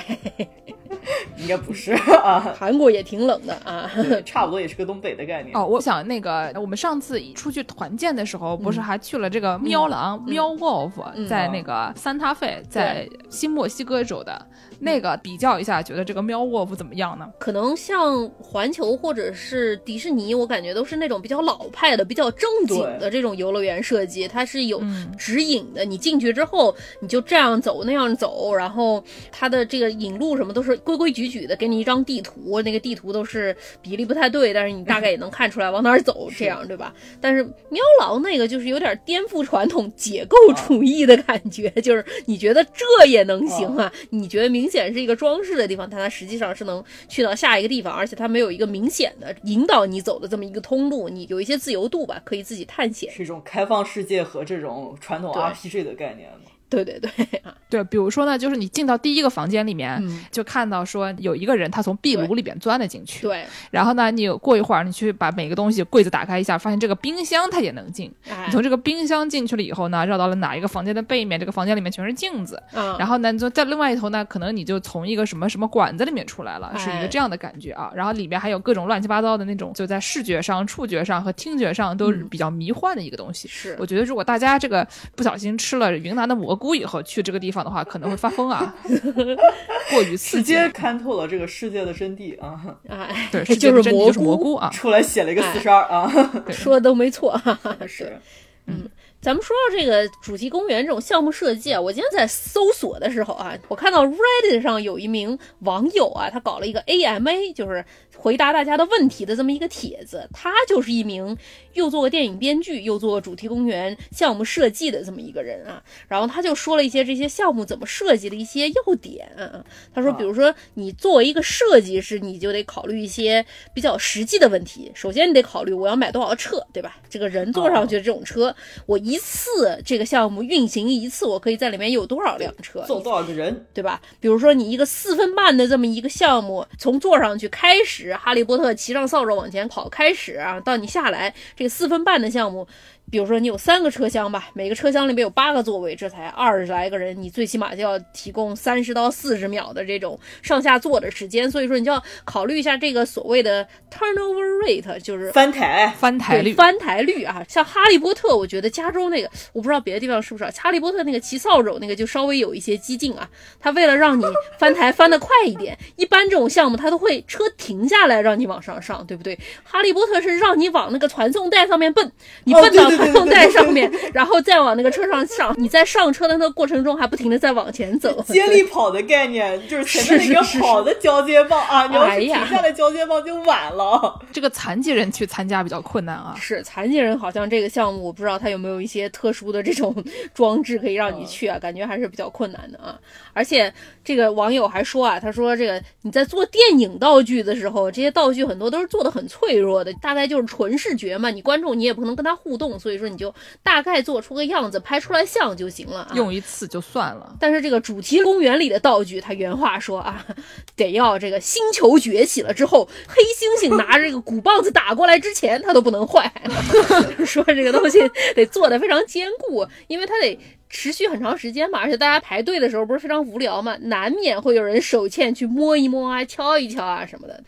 应该不是 啊，韩国也挺冷的啊，差不多也是个东北的概念。哦。我想那个我们上次出去团建的时候，不是还去了这个喵狼喵 Wolf，在那个三塔费，在新墨西哥州的。那个比较一下，觉得这个喵沃夫怎么样呢？可能像环球或者是迪士尼，我感觉都是那种比较老派的、比较正经的这种游乐园设计，它是有指引的。你进去之后，你就这样走那样走，然后它的这个引路什么都是规规矩矩的，给你一张地图，那个地图都是比例不太对，但是你大概也能看出来往哪儿走，这样对吧？但是喵狼那个就是有点颠覆传统解构主义的感觉，就是你觉得这也能行啊？你觉得明。显是一个装饰的地方，但它实际上是能去到下一个地方，而且它没有一个明显的引导你走的这么一个通路，你有一些自由度吧，可以自己探险，是一种开放世界和这种传统 RPG 的概念。对对对，对，比如说呢，就是你进到第一个房间里面，就看到说有一个人他从壁炉里边钻了进去，对，然后呢，你过一会儿你去把每个东西柜子打开一下，发现这个冰箱它也能进，你从这个冰箱进去了以后呢，绕到了哪一个房间的背面，这个房间里面全是镜子，然后呢，就在另外一头呢，可能你就从一个什么什么管子里面出来了，是一个这样的感觉啊，然后里面还有各种乱七八糟的那种，就在视觉上、触觉上和听觉上都是比较迷幻的一个东西。是，我觉得如果大家这个不小心吃了云南的蘑菇以后去这个。地方的话可能会发疯啊，过于刺激，直接看透了这个世界的真谛啊！哎，对，就是蘑蘑菇啊，出来写了一个四十二啊，说的都没错，是，嗯。咱们说到这个主题公园这种项目设计啊，我今天在搜索的时候啊，我看到 Reddit 上有一名网友啊，他搞了一个 AMA，就是回答大家的问题的这么一个帖子。他就是一名又做过电影编剧，又做过主题公园项目设计的这么一个人啊。然后他就说了一些这些项目怎么设计的一些要点啊。他说，比如说你作为一个设计师，你就得考虑一些比较实际的问题。首先，你得考虑我要买多少个车，对吧？这个人坐上去的这种车，我一。一次这个项目运行一次，我可以在里面有多少辆车，坐多少个人，对吧？比如说你一个四分半的这么一个项目，从坐上去开始，哈利波特骑上扫帚往前跑开始啊，到你下来，这个四分半的项目。比如说你有三个车厢吧，每个车厢里面有八个座位，这才二十来个人，你最起码就要提供三十到四十秒的这种上下坐的时间，所以说你就要考虑一下这个所谓的 turnover rate，就是翻台翻台率翻台率啊。像哈利波特，我觉得加州那个我不知道别的地方是不是，哈利波特那个骑扫帚那个就稍微有一些激进啊，他为了让你翻台翻得快一点，一般这种项目他都会车停下来让你往上上，对不对？哈利波特是让你往那个传送带上面蹦，你蹦到。放在上面，然后再往那个车上上。你在上车的那个过程中，还不停的在往前走。接力跑的概念就是前面那个跑的交接棒啊，你要是停下来交接棒就晚了。这个残疾人去参加比较困难啊。是残疾人好像这个项目，我不知道他有没有一些特殊的这种 装置可以让你去啊，感觉还是比较困难的啊。而且这个网友还说啊，他说这个你在做电影道具的时候，这些道具很多都是做的很脆弱的，大概就是纯视觉嘛，你观众你也不能跟他互动，所以说你就大概做出个样子，拍出来像就行了，啊用一次就算了。但是这个主题公园里的道具，他原话说啊，得要这个星球崛起了之后，黑猩猩拿着这个鼓棒子打过来之前，它都不能坏。说这个东西得做的非常坚固，因为它得。持续很长时间嘛，而且大家排队的时候不是非常无聊嘛，难免会有人手欠去摸一摸啊、敲一敲啊什么的，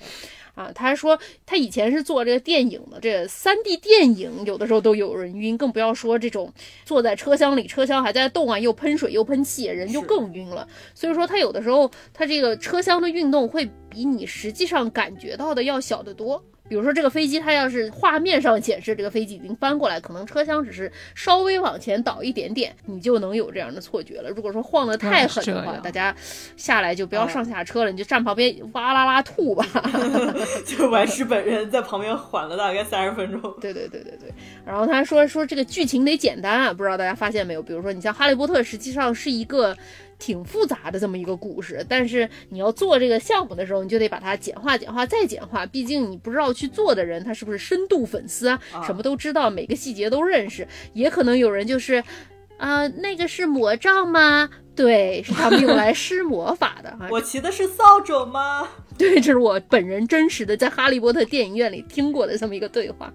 啊，他说他以前是做这个电影的，这三 D 电影有的时候都有人晕，更不要说这种坐在车厢里，车厢还在动啊，又喷水又喷气，人就更晕了。所以说他有的时候他这个车厢的运动会比你实际上感觉到的要小得多。比如说这个飞机，它要是画面上显示这个飞机已经翻过来，可能车厢只是稍微往前倒一点点，你就能有这样的错觉了。如果说晃得太狠的话，大家下来就不要上下车了，你就站旁边哇啦啦吐吧。就完事本人在旁边缓了大概三十分钟。对对对对对。然后他说说这个剧情得简单啊，不知道大家发现没有？比如说你像《哈利波特》，实际上是一个。挺复杂的这么一个故事，但是你要做这个项目的时候，你就得把它简化、简化再简化。毕竟你不知道去做的人他是不是深度粉丝啊，什么都知道，每个细节都认识。也可能有人就是，啊，那个是魔杖吗？对，是他们用来施魔法的。我骑的是扫帚吗？对，这是我本人真实的在哈利波特电影院里听过的这么一个对话。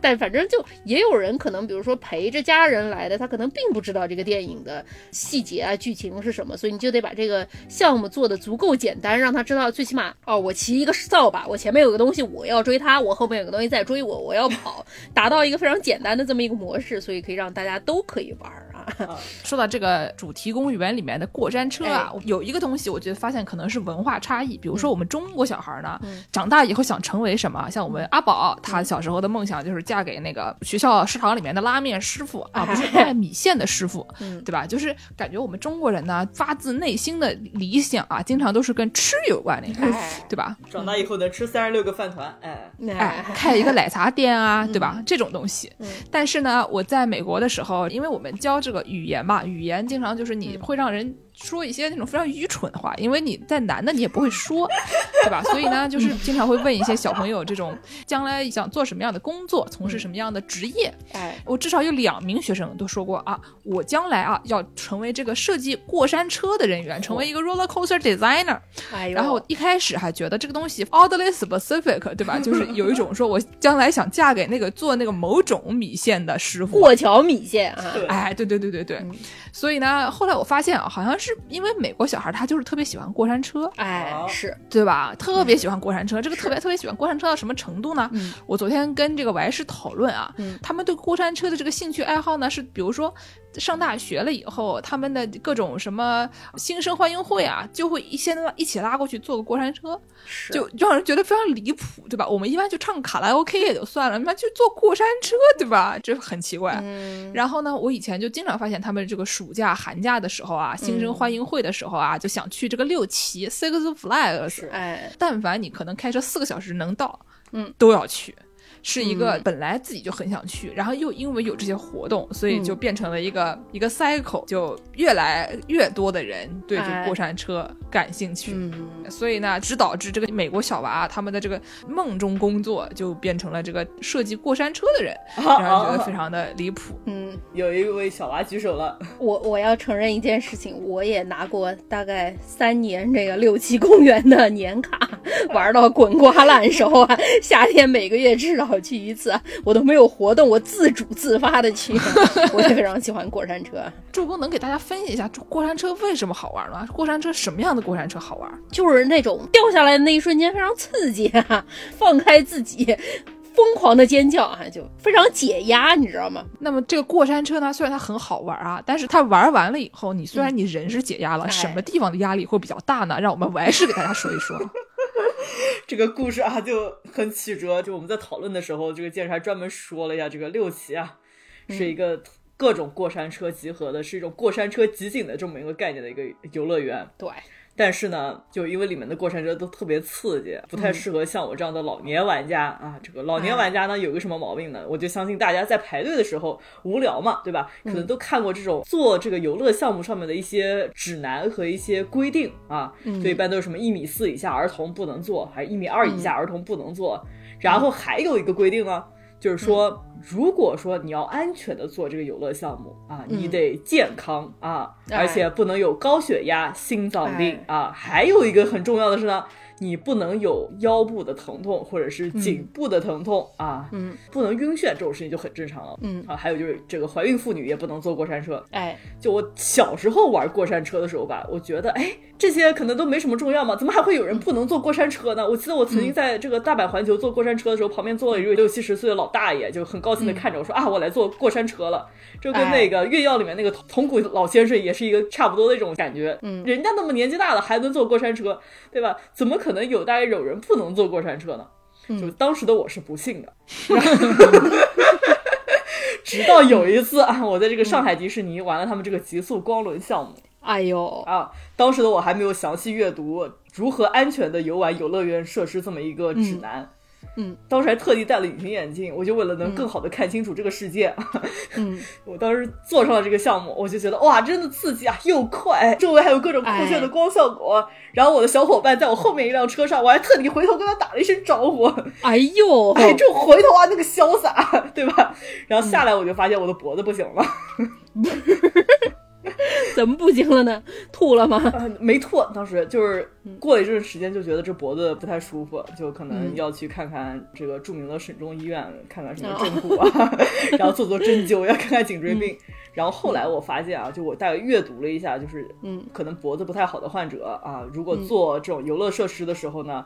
但反正就也有人可能，比如说陪着家人来的，他可能并不知道这个电影的细节啊、剧情是什么，所以你就得把这个项目做的足够简单，让他知道最起码哦，我骑一个扫把，我前面有个东西，我要追他，我后面有个东西在追我，我要跑，达到一个非常简单的这么一个模式，所以可以让大家都可以玩。说到这个主题公园里面的过山车啊，有一个东西，我觉得发现可能是文化差异，比如说我们中。国小孩呢，长大以后想成为什么？像我们阿宝，他小时候的梦想就是嫁给那个学校食堂里面的拉面师傅啊，不是卖米线的师傅，对吧？就是感觉我们中国人呢，发自内心的理想啊，经常都是跟吃有关的，对吧？长大以后能吃三十六个饭团，哎哎，开一个奶茶店啊，对吧？这种东西。但是呢，我在美国的时候，因为我们教这个语言吧，语言经常就是你会让人。说一些那种非常愚蠢的话，因为你在男的你也不会说，对吧？所以呢，就是经常会问一些小朋友这种将来想做什么样的工作，从事什么样的职业。哎，我至少有两名学生都说过啊，我将来啊要成为这个设计过山车的人员，成为一个 roller coaster designer。哎然后一开始还觉得这个东西 oddly specific，对吧？就是有一种说我将来想嫁给那个做那个某种米线的师傅，过桥米线啊。哎，对对对对对。所以呢，后来我发现啊，好像是因为美国小孩他就是特别喜欢过山车，哎，是对吧？特别喜欢过山车，这个特别特别喜欢过山车到什么程度呢？我昨天跟这个王师讨论啊，他们对过山车的这个兴趣爱好呢，是比如说。上大学了以后，他们的各种什么新生欢迎会啊，就会一先一起拉过去坐个过山车，就让人觉得非常离谱，对吧？我们一般就唱卡拉 OK 也就算了，他妈就坐过山车，对吧？这很奇怪。然后呢，我以前就经常发现他们这个暑假、寒假的时候啊，新生欢迎会的时候啊，就想去这个六旗 Six Flags，哎，但凡你可能开车四个小时能到，嗯，都要去。是一个本来自己就很想去，然后又因为有这些活动，所以就变成了一个一个 cycle，就越来越多的人对这过山车感兴趣，所以呢，只导致这个美国小娃他们的这个梦中工作就变成了这个设计过山车的人，让人觉得非常的离谱。嗯，有一位小娃举手了，我我要承认一件事情，我也拿过大概三年这个六七公园的年卡，玩到滚瓜烂熟啊，夏天每个月至少。去一次，我都没有活动，我自主自发的去。我也非常喜欢过山车。助攻能给大家分析一下，过山车为什么好玩吗？过山车什么样的过山车好玩？就是那种掉下来的那一瞬间非常刺激啊，放开自己，疯狂的尖叫啊，就非常解压，你知道吗？那么这个过山车呢，虽然它很好玩啊，但是它玩完了以后，你虽然你人是解压了，什么地方的压力会比较大呢？让我们 完事给大家说一说。这个故事啊就很曲折，就我们在讨论的时候，这个剑士还专门说了一下这个六旗啊，是一个各种过山车集合的，是一种过山车集锦的这么一个概念的一个游乐园。对，但是呢，就因为里面的过山车都特别刺激，不太适合像我这样的老年玩家啊。这个老年玩家呢，有个什么毛病呢？我就相信大家在排队的时候无聊嘛，对吧？可能都看过这种做这个游乐项目上面的一些指南和一些规定啊，就一般都是什么一米四以下儿童不能坐，还一米二以下儿童不能坐。然后还有一个规定呢，就是说，如果说你要安全的做这个游乐项目啊，你得健康啊，而且不能有高血压、心脏病啊。还有一个很重要的是呢，你不能有腰部的疼痛或者是颈部的疼痛啊，嗯，不能晕眩，这种事情就很正常了。嗯啊，还有就是这个怀孕妇女也不能坐过山车。哎，就我小时候玩过山车的时候吧，我觉得哎，这些可能都没什么重要嘛，怎么还会有人不能坐过山车呢？我记得我曾经在这个大阪环球坐过山车的时候，旁边坐了一位六七十岁的老大爷，就很高兴的看着我说、啊，我来坐过山车了。就跟那个月曜里面那个铜鼓老先生也是一个差不多的一种感觉。嗯，人家那么年纪大了还能坐过山车，对吧？怎么可能有大概有人不能坐过山车呢？就当时的我是不信的。直到有一次啊，我在这个上海迪士尼玩了他们这个极速光轮项目哎呦，啊，当时的我还没有详细阅读如何安全的游玩游乐园设施这么一个指南。嗯，当时还特地戴了隐形眼镜，我就为了能更好的看清楚这个世界。嗯，我当时坐上了这个项目，我就觉得哇，真的刺激啊，又快，周围还有各种酷炫的光效果。然后我的小伙伴在我后面一辆车上，我还特地回头跟他打了一声招呼。哎呦，哎，这回头啊，那个潇洒，对吧？然后下来我就发现我的脖子不行了。怎么不行了呢？吐了吗？呃，没吐，当时就是过了一阵时间，就觉得这脖子不太舒服，就可能要去看看这个著名的省中医院，看看什么正骨啊，然后做做针灸，要看看颈椎病。然后后来我发现啊，就我大概阅读了一下，就是嗯，可能脖子不太好的患者啊，如果做这种游乐设施的时候呢。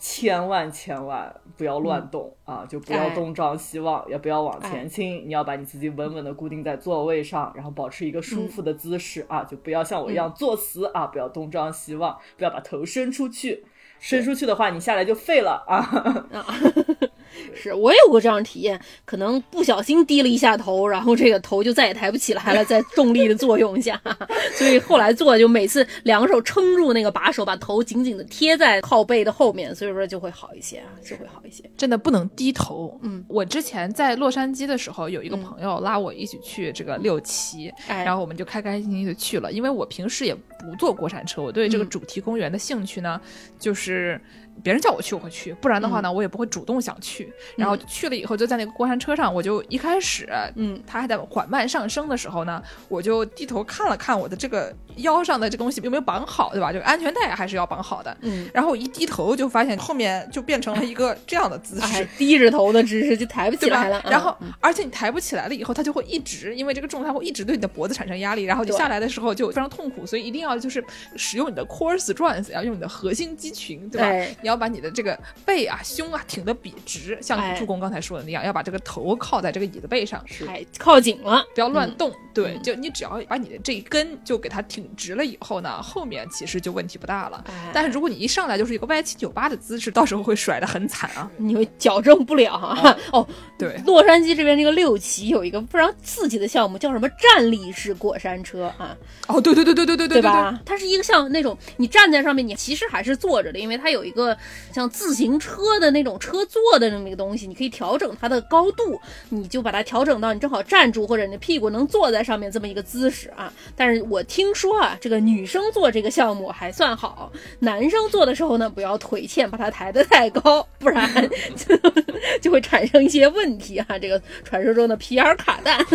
千万千万不要乱动、啊！就不要东张西望，也不要往前倾。你要把你自己稳稳的固定在座位上，然后保持一个舒服的姿势、啊！就不要像我一样坐死啊！不要东张西望，不要把头伸出去。伸出去的话，你下来就废了啊！啊，是我也有过这样的体验，可能不小心低了一下头，然后这个头就再也抬不起来了，在重力的作用下，所以后来做就每次两手撑住那个把手，把头紧紧的贴在靠背的后面，所以说就会好一些啊，就会好一些。真的不能低头。嗯，我之前在洛杉矶的时候，有一个朋友拉我一起去这个六旗，哎然后我们就开开心心的去了。因为我平时也不坐过山车，我对这个嗯主题公园的兴趣呢，就是别人叫我去我会去，不然的话呢，我也不会主动想去。然后去了以后，就在那个过山车上，我就一开始，嗯，它还在缓慢上升的时候呢，我就低头看了看我的这个腰上的这东西有没有绑好，对吧？这个安全带还是要绑好的。嗯，然后我一低头就发现后面就变成了一个这样的姿势哎，，低着头的姿势就抬不起来了。？然后嗯，而且你抬不起来了以后，它就会一直因为这个重量会一直对你的脖子产生压力，然后你下来的时候就非常痛苦，所以一定要就是使用你的 core strength，要用你的核心肌群，对吧？哎你要把你的这个背啊、胸啊挺得笔直，像哎助攻刚才说的那样，要把这个头靠在这个椅子背上，哎，靠紧了。不要乱动。对，嗯就你只要把你的这一根就给它挺直了以后呢，后面其实就问题不大了。哎但是如果你一上来就是一个歪七扭八的姿势，到时候会甩得很惨啊。你会矫正不了啊！哦，对，洛杉矶这边这个六旗有一个非常刺激的项目，叫什么站立式过山车啊，哦，对对对对对对对对吧？它是一个像那种你站在上面，你其实还是坐着的，因为它有一个像自行车的那种车座的那么一个东西，你可以调整它的高度，你就把它调整到你正好站住或者你的屁股能坐在上面这么一个姿势啊。但是我听说啊，这个女生做这个项目还算好，男生做的时候呢，不要腿欠，把它抬得太高，不然就 就会产生一些问题啊。这个传说中的皮尔卡蛋。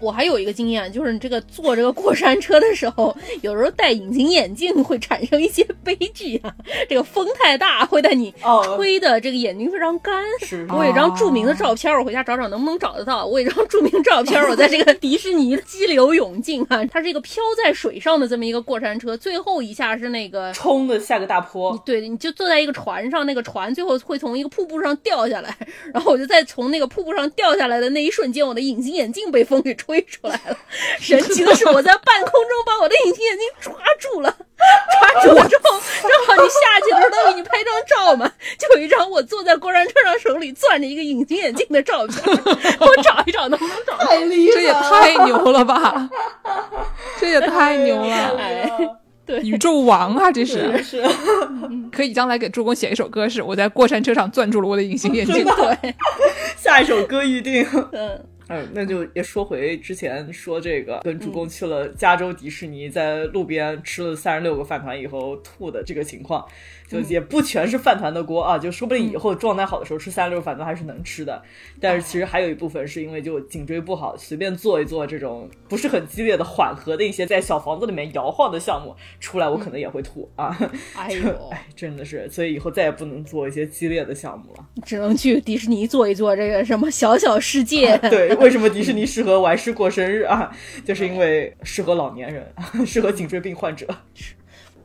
我还有一个经验，就是你这个坐这个过山车的时候，有时候戴隐形眼镜会产生一些 悲剧啊。这个风太大，会带你哦吹的这个眼睛非常干。是我有一张著名的照片，我回家找找能不能找得到。我有一张著名照片，我在这个迪士尼的激流勇进啊，它是一个飘在水上的这么一个过山车，最后一下是那个冲的下个大坡，对，你就坐在一个船上，那个船最后会从一个瀑布上掉下来，然后我就在从那个瀑布上掉下来的那一瞬间，我的隐形眼镜被风给吹出来了。神奇的是，我在半空中把我的隐形眼镜抓住了。抓住了之后，正好你下去的时候，他给你拍张照嘛，就有一张我坐在过山车上手里攥着一个隐形眼镜的照片，我找一找能不能找到？太厉害这也太牛了吧！这也太牛了，哎，对，宇宙王啊！这是是可以将来给助攻写一首歌，是我在过山车上攥住了我的隐形眼镜。对，下一首歌预定。嗯。嗯，那就也说回之前说这个跟主公去了加州迪士尼，在路边吃了三十六个饭团以后吐的这个情况。就也不全是饭团的锅啊，就说不定以后状态好的时候吃三六饭团还是能吃的。但是其实还有一部分是因为就颈椎不好，随便做一做这种不是很激烈的缓和的一些在小房子里面摇晃的项目出来，我可能也会吐啊。哎呦，哎，真的是，所以以后再也不能做一些激烈的项目了，只能去迪士尼做一做这个什么小小世界。对，为什么迪士尼适合玩世过生日啊？就是因为适合老年人，适合颈椎病患者。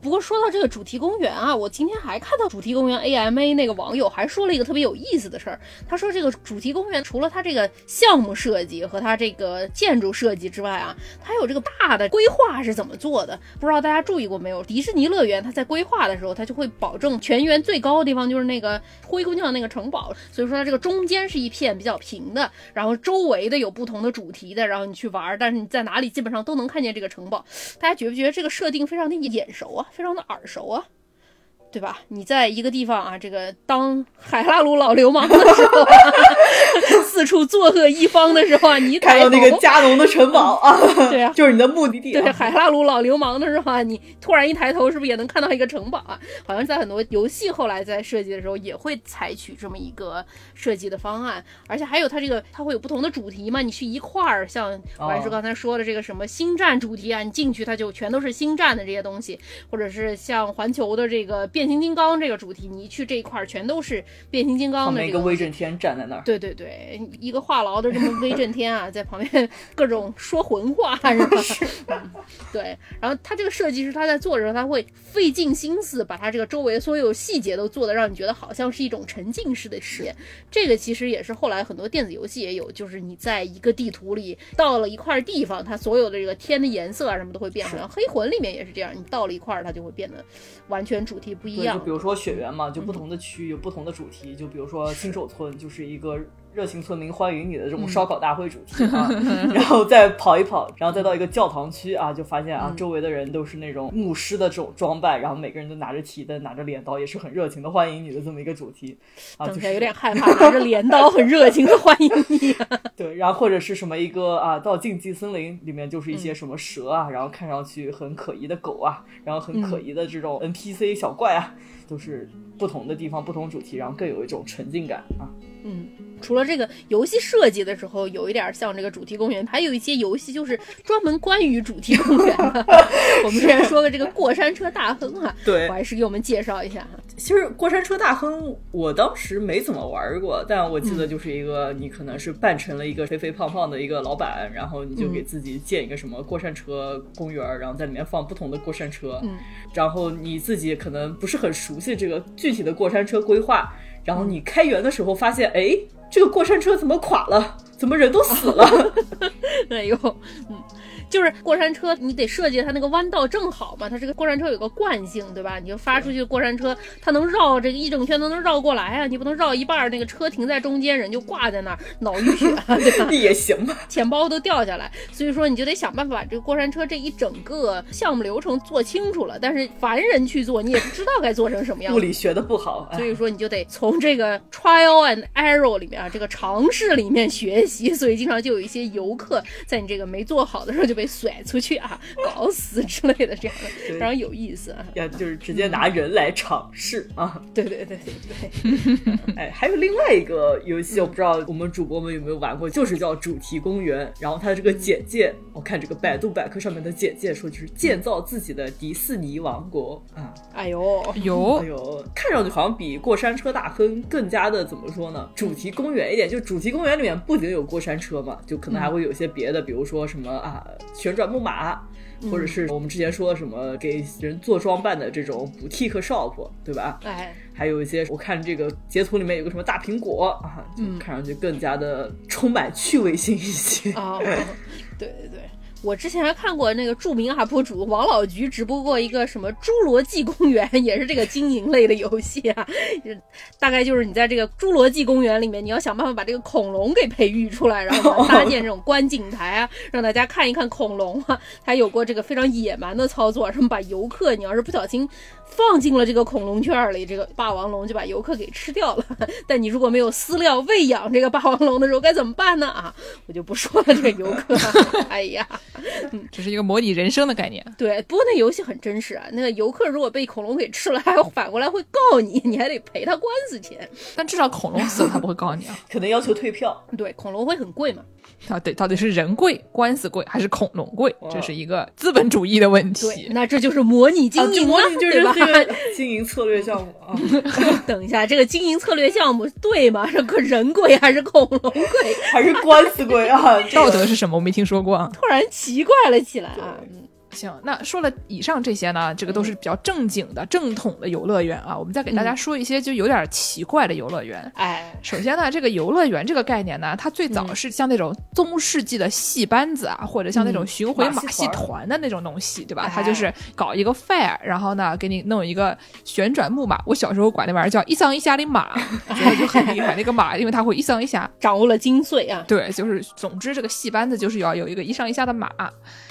不过说到这个主题公园啊，我今天还看到主题公园 AMA 那个网友还说了一个特别有意思的事儿。他说这个主题公园除了它这个项目设计和它这个建筑设计之外啊，它有这个大的规划是怎么做的？不知道大家注意过没有？迪士尼乐园它在规划的时候，它就会保证全园最高的地方就是那个灰姑娘那个城堡，所以说它这个中间是一片比较平的，然后周围的有不同的主题的，然后你去玩，但是你在哪里基本上都能看见这个城堡。大家觉不觉得这个设定非常的眼熟啊？非常的耳熟啊，对吧？你在一个地方啊，这个当海拉鲁老流氓的时候，四处作恶一方的时候啊，你看到那个加农的城堡啊，对啊，就是你的目的地。对，海拉鲁老流氓的时候啊，你突然一抬头，是不是也能看到一个城堡啊？好像在很多游戏后来在设计的时候，也会采取这么一个设计的方案。而且还有它这个，它会有不同的主题嘛？你去一块儿，像还是刚才说的这个什么星战主题啊，你进去它就全都是星战的这些东西，或者是像环球的这个变形金刚这个主题，你一去这一块儿全都是变形金刚的这个威震天站在那儿。对对对，一个话痨的这么威震天啊，在旁边 各种说混话是吧？对，然后他这个设计师他在做的时候，他会费尽心思把他这个周围所有细节都做的让你觉得好像是一种沉浸式的体验。这个其实也是后来很多电子游戏也有，就是你在一个地图里到了一块地方，它所有的这个天的颜色啊什么都会变。好像黑魂里面也是这样，你到了一块它就会变得完全主题不一样。就比如说雪原嘛，就不同的区域有不同的主题。就比如说新手村就是一个。热情村民欢迎你的这种烧烤大会主题啊，然后再跑一跑，然后再到一个教堂区啊，就发现啊，周围的人都是那种牧师的这种装扮，然后每个人都拿着提灯，拿着镰刀，也是很热情的欢迎你的这么一个主题啊，就是有点害怕，拿着镰刀很热情的欢迎你。对，然后或者是什么一个啊，到禁忌森林里面就是一些什么蛇啊，然后看上去很可疑的狗啊，然后很可疑的这种 NPC 小怪啊，都是不同的地方不同主题，然后更有一种沉浸感啊。嗯，除了这个游戏设计的时候有一点像这个主题公园，还有一些游戏就是专门关于主题公园的。我们之前说的这个过山车大亨啊，对，我还是给我们介绍一下哈。其实过山车大亨我当时没怎么玩过，但我记得就是一个你可能是扮成了一个肥肥胖胖的一个老板，然后你就给自己建一个什么过山车公园，然后在里面放不同的过山车，嗯，然后你自己可能不是很熟悉这个具体的过山车规划。然后你开园的时候发现，哎，这个过山车怎么垮了？怎么人都死了？哎呦，嗯。就是过山车，你得设计它那个弯道正好嘛。它这个过山车有个惯性，对吧？你就发出去过山车，它能绕这个一整圈都能绕过来啊。你不能绕一半，那个车停在中间，人就挂在那儿，脑淤血，对吧？也行吧，钱包都掉下来。所以说，你就得想办法把这个过山车这一整个项目流程做清楚了。但是凡人去做，你也不知道该做成什么样。物理学的不好，所以说你就得从这个 trial and error 里面啊，这个尝试里面学习。所以经常就有一些游客在你这个没做好的时候就被甩出去啊，搞死之类的，这样的非常有意思啊。要，就是直接拿人来尝试啊。对对对对。哎，还有另外一个游戏，我不知道我们主播们有没有玩过，就是叫主题公园。然后它的这个简介，我看这个百度百科上面的简介说，就是建造自己的迪士尼王国啊。哎呦，有哎呦，看上去好像比过山车大亨更加的怎么说呢？主题公园一点。就主题公园里面不仅有过山车嘛，就可能还会有些别的，比如说什么啊，旋转木马，或者是我们之前说的什么给人做装扮的这种补替和 shop，对吧？哎，还有一些我看这个截图里面有个什么大苹果啊，就看上去更加的充满趣味性一些。哦，对对对。我之前还看过那个著名 UP 主王老菊直播过一个什么《侏罗纪公园》，也是这个经营类的游戏啊。大概就是你在这个侏罗纪公园里面，你要想办法把这个恐龙给培育出来，然后搭建这种观景台啊，让大家看一看恐龙啊。他有过这个非常野蛮的操作，什么把游客，你要是不小心放进了这个恐龙圈里，这个霸王龙就把游客给吃掉了。但你如果没有饲料喂养这个霸王龙的时候，该怎么办呢？啊，我就不说了。这个游客，哎呀，这是一个模拟人生的概念。对，不过那游戏很真实啊。那个游客如果被恐龙给吃了，还要反过来会告你，你还得赔他官司钱。但至少恐龙死了，他不会告你啊。可能要求退票。对，恐龙会很贵嘛。啊，对，到底是人贵、官司贵，还是恐龙贵？这是一个资本主义的问题。对，那这就是模拟经营啊，对吧？经营策略项目啊。等一下，这个经营策略项目对吗？是个人贵还是恐龙贵还是官司贵啊？道德是什么？我没听说过啊。突然奇怪了起来啊。行，那说了以上这些呢，这个都是比较正经的、正统的游乐园啊。我们再给大家说一些就有点奇怪的游乐园。哎，首先呢，这个游乐园这个概念呢，它最早是像那种中世纪的戏班子啊，或者像那种巡回马戏团的那种东西，对吧？它就是搞一个 fair，然后呢，给你弄一个旋转木马。我小时候管那玩意儿叫一上一下的马，觉得就很厉害。那个马，因为它会一上一下，掌握了精髓啊。对，就是总之这个戏班子就是要有一个一上一下的马。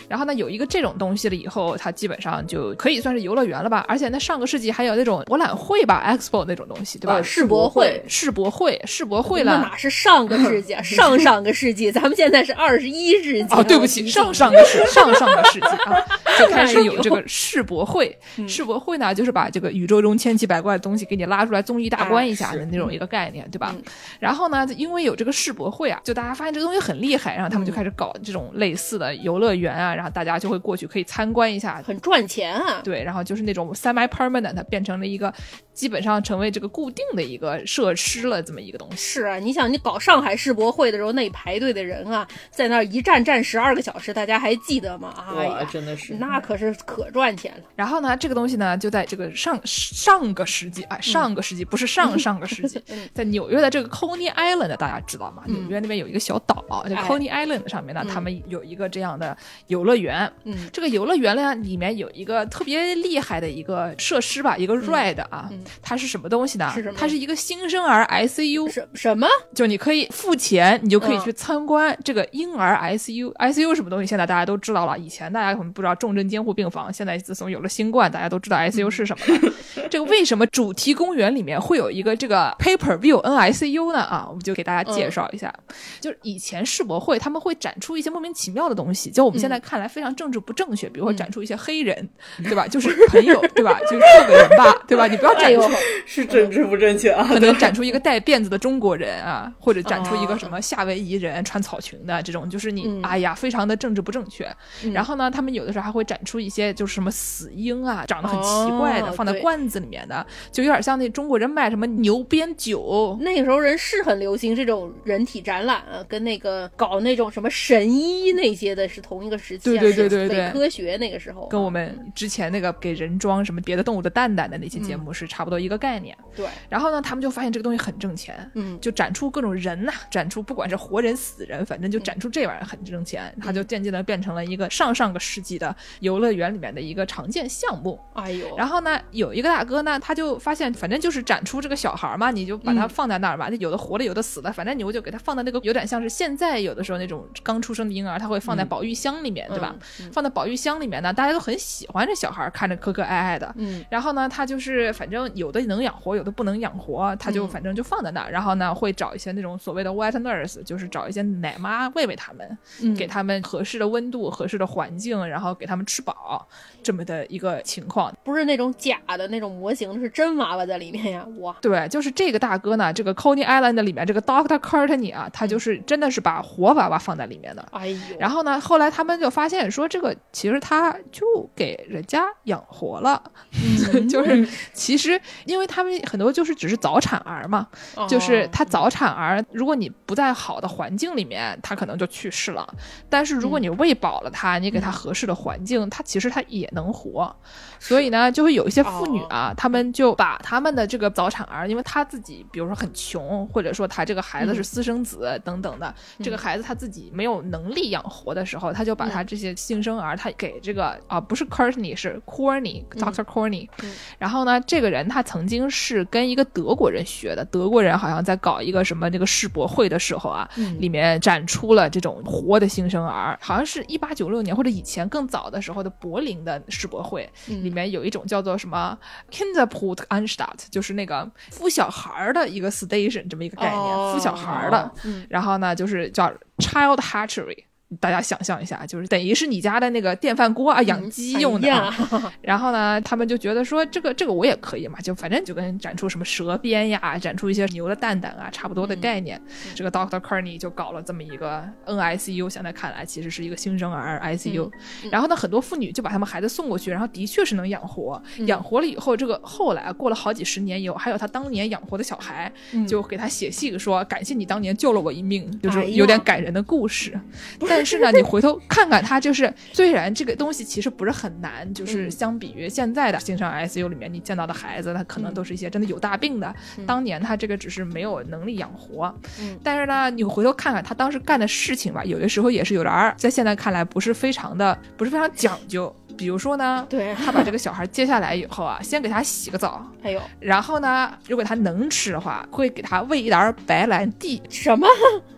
然后呢，有一个这种东西了以后，它基本上就可以算是游乐园了吧？而且那上个世纪还有那种博览会吧，expo 那种东西，对吧？世博会，世博会，世博会了。哪是上个世纪啊？上上个世纪，咱们现在是二十一世纪。哦，对不起，上上个世，上上个世纪啊，就开始有这个世博会。世博会呢，就是把这个宇宙中千奇百怪的东西给你拉出来综艺大观一下的那种一个概念，对吧？然后呢，因为有这个世博会啊，就大家发现这个东西很厉害，然后他们就开始搞这种类似的游乐园啊。然后大家就会过去可以参观一下，很赚钱啊。对，然后就是那种 semi permanent，变成了一个基本上成为这个固定的一个设施了，这么一个东西。是啊，你想你搞上海世博会的时候，那排队的人啊，在那儿一站站十二个小时，大家还记得吗？哎呀，真的是，那可是可赚钱了。然后呢，这个东西呢，就在这个上上个世纪，哎，上个世纪不是上上个世纪，在纽约的这个 Coney Island，大家知道吗？纽约那边有一个小岛，这 Coney Island 上面呢，他们有一个这样的游乐园。嗯。这个游乐园呢，里面有一个特别厉害的一个设施吧，一个 ride 啊，它是什么东西呢？是什么？它是一个新生儿 ICU。什什么？就你可以付钱，你就可以去参观这个婴儿 ICU。ICU 什么东西？现在大家都知道了。以前大家可能不知道重症监护病房，现在自从有了新冠，大家都知道 ICU 是什么了。这个为什么主题公园里面会有一个这个 Paper View NICU 呢？啊，我们就给大家介绍一下。就是以前世博会他们会展出一些莫名其妙的东西，就我们现在看来非常政治不正确，比如说展出一些黑人，对吧？就是朋友，对吧？就是做个人吧，对吧？你不要展出是政治不正确啊，可能展出一个带辫子的中国人啊，或者展出一个什么夏威夷人穿草裙的这种，就是你哎呀，非常的政治不正确。然后呢，他们有的时候还会展出一些就是什么死婴啊，长得很奇怪的，放在罐子里面的，就有点像那中国人卖什么牛鞭酒。那个时候人是很流行这种人体展览啊，跟那个搞那种什么神医那些的是同一个时期，对对对对对，科学那个时候，跟我们之前那个给人装什么别的动物的蛋蛋的那期节目是差不多一个概念。对，然后呢，他们就发现这个东西很挣钱，嗯，就展出各种人呐，展出不管是活人死人，反正就展出这玩意儿很挣钱，它就渐渐的变成了一个上上个世纪的游乐园里面的一个常见项目。哎呦，然后呢，有一个大哥呢，他就发现，反正就是展出这个小孩嘛，你就把它放在那儿吧，有的活的，有的死的，反正你就给他放在那个有点像是现在有的时候那种刚出生的婴儿，他会放在保育箱里面，对吧？放在保育箱里面呢，大家都很喜欢这小孩，看着可可爱爱的。嗯，然后呢，他就是反正有的能养活，有的不能养活，他就反正就放在那儿。然后呢，会找一些那种所谓的 wet nurse，就是找一些奶妈喂喂他们，给他们合适的温度、合适的环境，然后给他们吃饱，这么的一个情况。不是那种假的那种模型，是真娃娃在里面呀！哇，对，就是这个大哥呢，这个 Coney Island 里面这个 Doctor Courtney 啊，他就是真的是把活娃娃放在里面的。哎呦，然后呢，后来他们就发现说，这个其实他就给人家养活了，就是其实因为他们很多就是只是早产儿嘛，就是他早产儿，如果你不在好的环境里面，他可能就去世了。但是如果你喂饱了他，你给他合适的环境。他，其实他也能活。所以呢，就会有一些妇女啊，她们就把他们的这个早产儿，因为她自己比如说很穷，或者说她这个孩子是私生子等等的，这个孩子他自己没有能力养活的时候，他就把他这些新生儿，他给这个啊不是 Courtney 是 Corny，Doctor Corny，然后呢，这个人他曾经是跟一个德国人学的，德国人好像在搞一个什么这个世博会的时候啊，里面展出了这种活的新生儿，好像是一八九六年或者以前更早的时候的柏林的世博会。里里面有一种叫做什么 Kinderput Anstatt，就是那个孵小孩儿的一个 station，这么一个概念，孵小孩儿的。然后呢，就是叫 Child Hatchery。大家想象一下，就是等于是你家的那个电饭锅啊，养鸡用的。然后呢，他们就觉得说，这个这个我也可以嘛，就反正就跟展出什么蛇鞭呀，展出一些牛的蛋蛋啊，差不多的概念。这个 Doctor Kearney 就搞了这么一个 NICU，现在看来其实是一个新生儿 ICU。然后呢，很多妇女就把他们孩子送过去，然后的确是能养活。养活了以后，这个后来过了好几十年以后，还有他当年养活的小孩，就给他写信说，感谢你当年救了我一命，就是有点感人的故事。但但是呢，你回头看看他，就是虽然这个东西其实不是很难，就是相比于现在的新生 ICU 里面你见到的孩子，他可能都是一些真的有大病的。当年他这个只是没有能力养活。但是呢，你回头看看他当时干的事情吧，有的时候也是有点儿，在现在看来不是非常的，不是非常讲究。比如说呢，对他把这个小孩接下来以后啊，先给他洗个澡，还有，然后呢，如果他能吃的话，会给他喂一点白兰地。什么？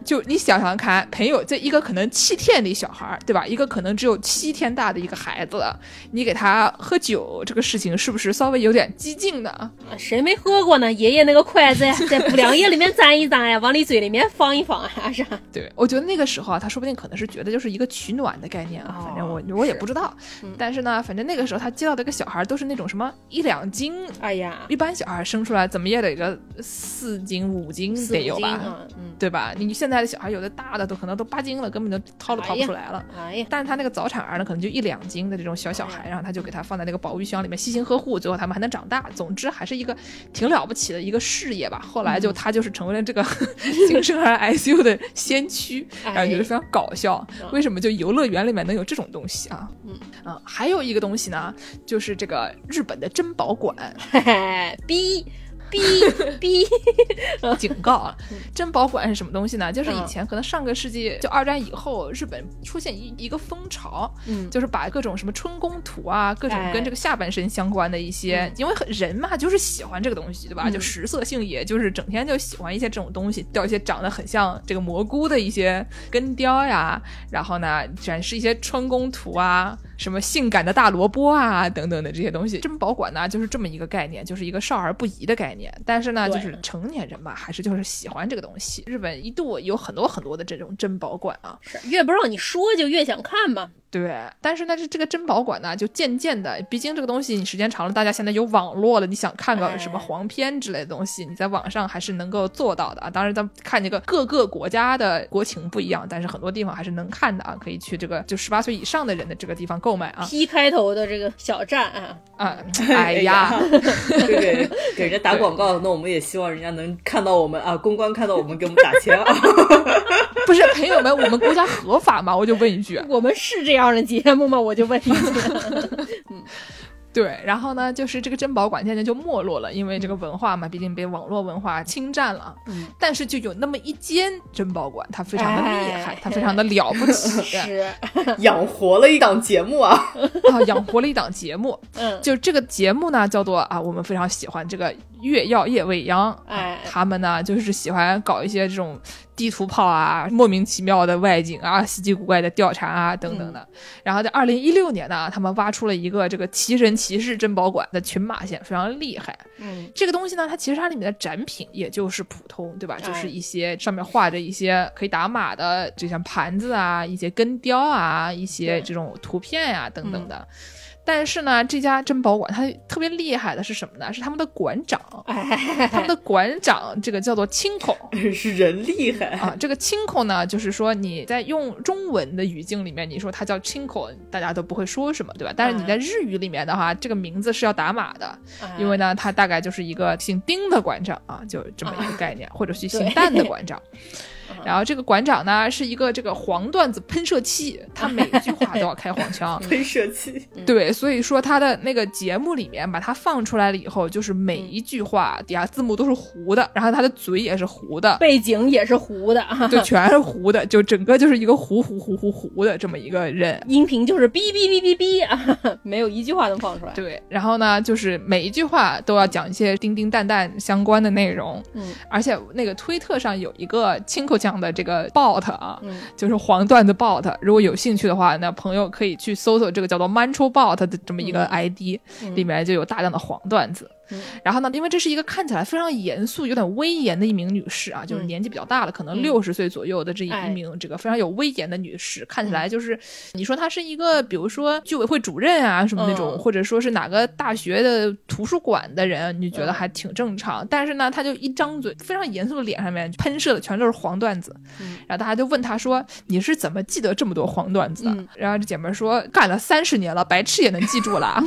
就你想想看，朋友，这一个可能七天的小孩，对吧？一个可能只有七天大的一个孩子，你给他喝酒，这个事情是不是稍微有点激进呢？谁没喝过呢？爷爷那个筷子呀，在布凉液里面沾一沾呀，往你嘴里面放一放啊，是对，我觉得那个时候啊，他说不定可能是觉得就是一个取暖的概念啊，反正我我也不知道，但。但是呢，反正那个时候他接到的一个小孩都是那种什么一两斤，哎呀，一般小孩生出来怎么也得个四斤五斤得有吧，嗯，对吧？你现在的小孩有的大的都可能都八斤了，根本就掏都掏不出来了。哎呀，但是他那个早产儿呢，可能就一两斤的这种小小孩，然后他就给他放在那个保育箱里面细心呵护，最后他们还能长大。总之还是一个挺了不起的一个事业吧。后来就他就是成为了这个 新生儿 ICU 的先驱，然后觉得非常搞笑。为什么就游乐园里面能有这种东西啊？嗯啊。还有一个东西呢，就是这个日本的珍宝馆，逼逼 逼，警告啊！珍宝馆是什么东西呢？就是以前可能上个世纪就二战以后，日本出现一一个风潮，嗯，就是把各种什么春宫图啊，各种跟这个下半身相关的一些，因为人嘛就是喜欢这个东西，对吧？就食色性也，就是整天就喜欢一些这种东西，掉一些长得很像这个蘑菇的一些根雕呀，然后呢展示一些春宫图啊。什么性感的大萝卜啊，等等的这些东西，珍宝馆呢，就是这么一个概念，就是一个少儿不宜的概念。但是呢，就是成年人嘛，还是就是喜欢这个东西。日本一度有很多很多的这种珍宝馆啊，是越不让你说就越想看嘛。对，但是呢，这这个珍宝馆呢，就渐渐的，毕竟这个东西你时间长了，大家现在有网络了，你想看个什么黄片之类的东西，你在网上还是能够做到的啊。当然，咱看这个各个国家的国情不一样，但是很多地方还是能看的啊，可以去这个就十八岁以上的人的这个地方购买啊。P 开头的这个小站啊啊，哎呀，对 给人家打广告，那我们也希望人家能看到我们啊，公关看到我们给我们打钱啊。不是朋友们，我们国家合法吗？我就问一句，我们是这样的节目吗？我就问一句。嗯，对，然后呢，就是这个珍宝馆现在就没落了，因为这个文化嘛，毕竟被网络文化侵占了。嗯，但是就有那么一间珍宝馆，它非常的厉害，它非常的了不起，是养活了一档节目啊啊，养活了一档节目。嗯，就这个节目呢，叫做啊，我们非常喜欢这个月曜夜未央。哎，他们呢，就是喜欢搞一些这种。地图炮啊，莫名其妙的外景啊，稀奇古怪的调查啊，等等的。然后在二零一六年呢，他们挖出了一个这个奇人奇事珍宝馆的群马县，非常厉害。嗯，这个东西呢，它其实它里面的展品也就是普通，对吧？就是一些上面画着一些可以打码的，就像盘子啊，一些根雕啊，一些这种图片呀，等等的。但是呢，这家珍宝馆它特别厉害的是什么呢？是他们的馆长，他们的馆长这个叫做清口，是人厉害啊。这个清口呢，就是说你在用中文的语境里面，你说他叫清口，大家都不会说什么，对吧？但是你在日语里面的话，这个名字是要打码的，因为呢，他大概就是一个姓丁的馆长啊，就这么一个概念，或者是姓蛋的馆长。然后这个馆长呢是一个这个黄段子喷射器，他每一句话都要开黄腔。喷射器，对，所以说他的那个节目里面把他放出来了以后，就是每一句话底下字幕都是糊的，然后他的嘴也是糊的，背景也是糊的，就 全是糊的，就整个就是一个糊糊糊糊糊的这么一个人。音频就是哔哔哔哔哔啊，没有一句话能放出来。对，然后呢，就是每一句话都要讲一些叮叮蛋蛋相关的内容，嗯，而且那个推特上有一个亲口讲的这个 bot 啊，嗯。就是黄段子 bot，如果有兴趣的话，那朋友可以去搜索这个叫做 Mancho bot 的这么一个 ID，、嗯。里面就有大量的黄段子。嗯。然后呢，因为这是一个看起来非常严肃、有点威严的一名女士啊，就是嗯。年纪比较大了，可能嗯。六十岁左右的这一名这个非常有威严的女士，看起来就是你说她是一个，比如说居委会主任啊什么那种，嗯。或者说是哪个大学的图书馆的人，你就觉得嗯。还挺正常。但是呢，她就一张嘴，非常严肃的脸上面喷射的全都是黄段子，嗯。然后大家就问她说：“你是怎么记得这么多黄段子的？”嗯？然后这姐们儿说：“干了三十年了，白痴也能记住了。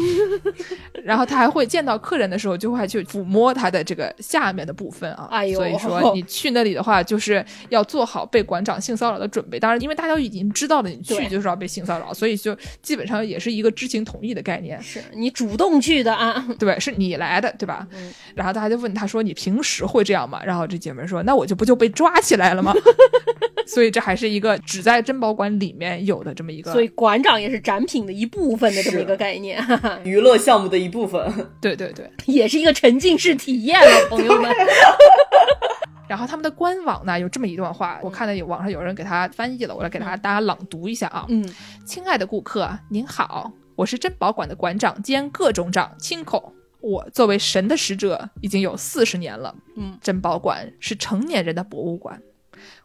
”然后她还会见到客人的时候，就会去抚摸它的这个下面的部分啊。哎呦所以说你去那里的话，就是要做好被馆长性骚扰的准备。当然，因为大家都已经知道了你去就是要被性骚扰，所以就基本上也是一个知情同意的概念。是你主动去的啊，对，是你来的，对吧？嗯然后大家就问他说：“你平时会这样吗？”然后这姐妹说：“那我就不就被抓起来了吗？” 所以这还是一个只在珍宝馆里面有的这么一个，所以馆长也是展品的一部分的这么一个概念，娱乐项目的一部分。对对对。也是一个沉浸式体验了，朋友们。然后他们的官网呢有这么一段话，我看到有网上有人给他翻译了，我来给大家朗读一下啊。嗯亲爱的顾客，您好，我是珍宝馆的馆长兼各种长亲口。我作为神的使者已经有四十年了。嗯，珍宝馆是成年人的博物馆。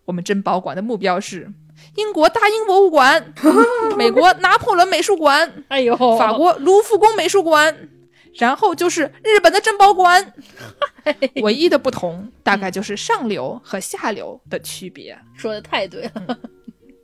我们珍宝馆的目标是英国大英博物馆、美国拿破仑美术馆、哎呦，法国卢浮宫美术馆，然后就是日本的珍宝馆。唯一的不同大概就是上流和下流的区别。说的太对了，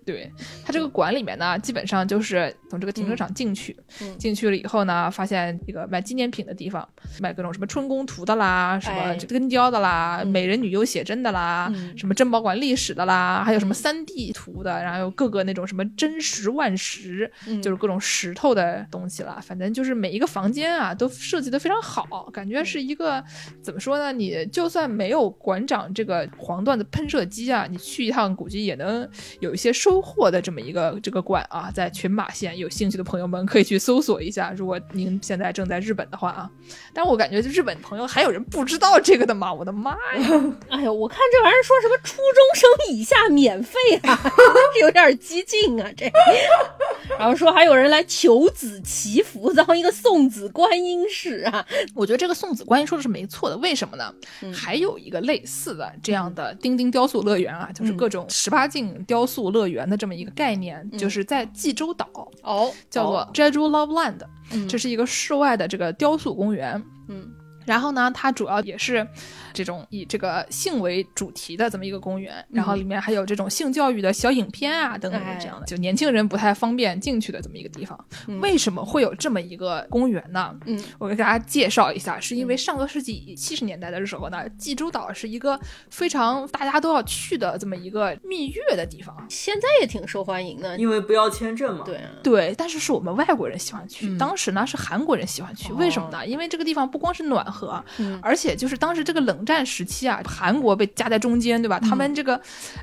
对它这个馆里面呢，基本上就是从这个停车场进去，嗯进去了以后呢，发现一个卖纪念品的地方，卖各种什么春宫图的啦，什么哎根雕的啦，嗯美人女优写真的啦，嗯什么珍宝馆历史的啦，还有什么嗯三 D 图的，然后有各个那种什么真石万石，嗯就是各种石头的东西啦。反正就是每一个房间啊，都设计的非常好，感觉是一个怎么说呢？你就算没有馆长这个黄段子喷射机啊，你去一趟估计也能有一些收获的这么一个这个馆啊，在群马县有兴趣的朋友们可以去搜索一下。如果您现在正在日本的话啊，但我感觉日本朋友还有人不知道这个的吗？我的妈呀！哎呦，我看这玩意儿说什么初中生以下免费啊，有点激进啊这。然后说还有人来求子祈福，当一个送子观音使啊，我觉得这个送子观音说的是没错的，为什么呢？嗯还有一个类似的这样的丁丁雕塑乐园啊，就是嗯各种十八禁雕塑乐园的这么一个概念，就是在济州岛，哦，叫做哦。Jeju Love Land，、嗯。这是一个室外的这个雕塑公园。嗯。然后呢，它主要也是这种以这个性为主题的这么一个公园，然后里面还有这种性教育的小影片啊等等哎这样的，就年轻人不太方便进去的这么一个地方。嗯为什么会有这么一个公园呢？嗯我给大家介绍一下，是因为上个世纪七十年代的时候呢，济州岛是一个非常大家都要去的这么一个蜜月的地方。现在也挺受欢迎的，因为不要签证嘛。对啊，对，但是是我们外国人喜欢去，嗯当时呢是韩国人喜欢去，哦为什么呢？因为这个地方不光是暖和，嗯而且就是当时这个冷战时期啊，韩国被夹在中间，对吧？他们这个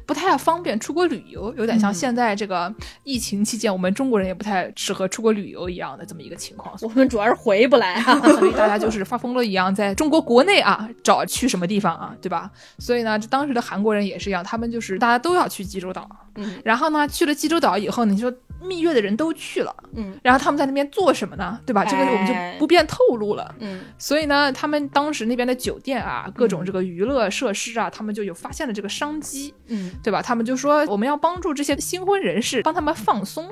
不太方便出国旅游，有点像嗯现在这个疫情期间，我们中国人也不太适合出国旅游一样的这么一个情况。我们主要是回不来啊，所以大家就是发疯了一样，在中国国内啊找去什么地方啊，对吧？所以呢，这当时的韩国人也是一样，他们就是大家都要去济州岛。嗯然后呢，去了济州岛以后，你说蜜月的人都去了，嗯然后他们在那边做什么呢？对吧？这个我们就哎不便透露了。嗯所以呢，他们当时那边的酒店啊，各种这个娱乐设施啊，他们就有发现了这个商机，嗯，对吧？他们就说我们要帮助这些新婚人士，帮他们放松，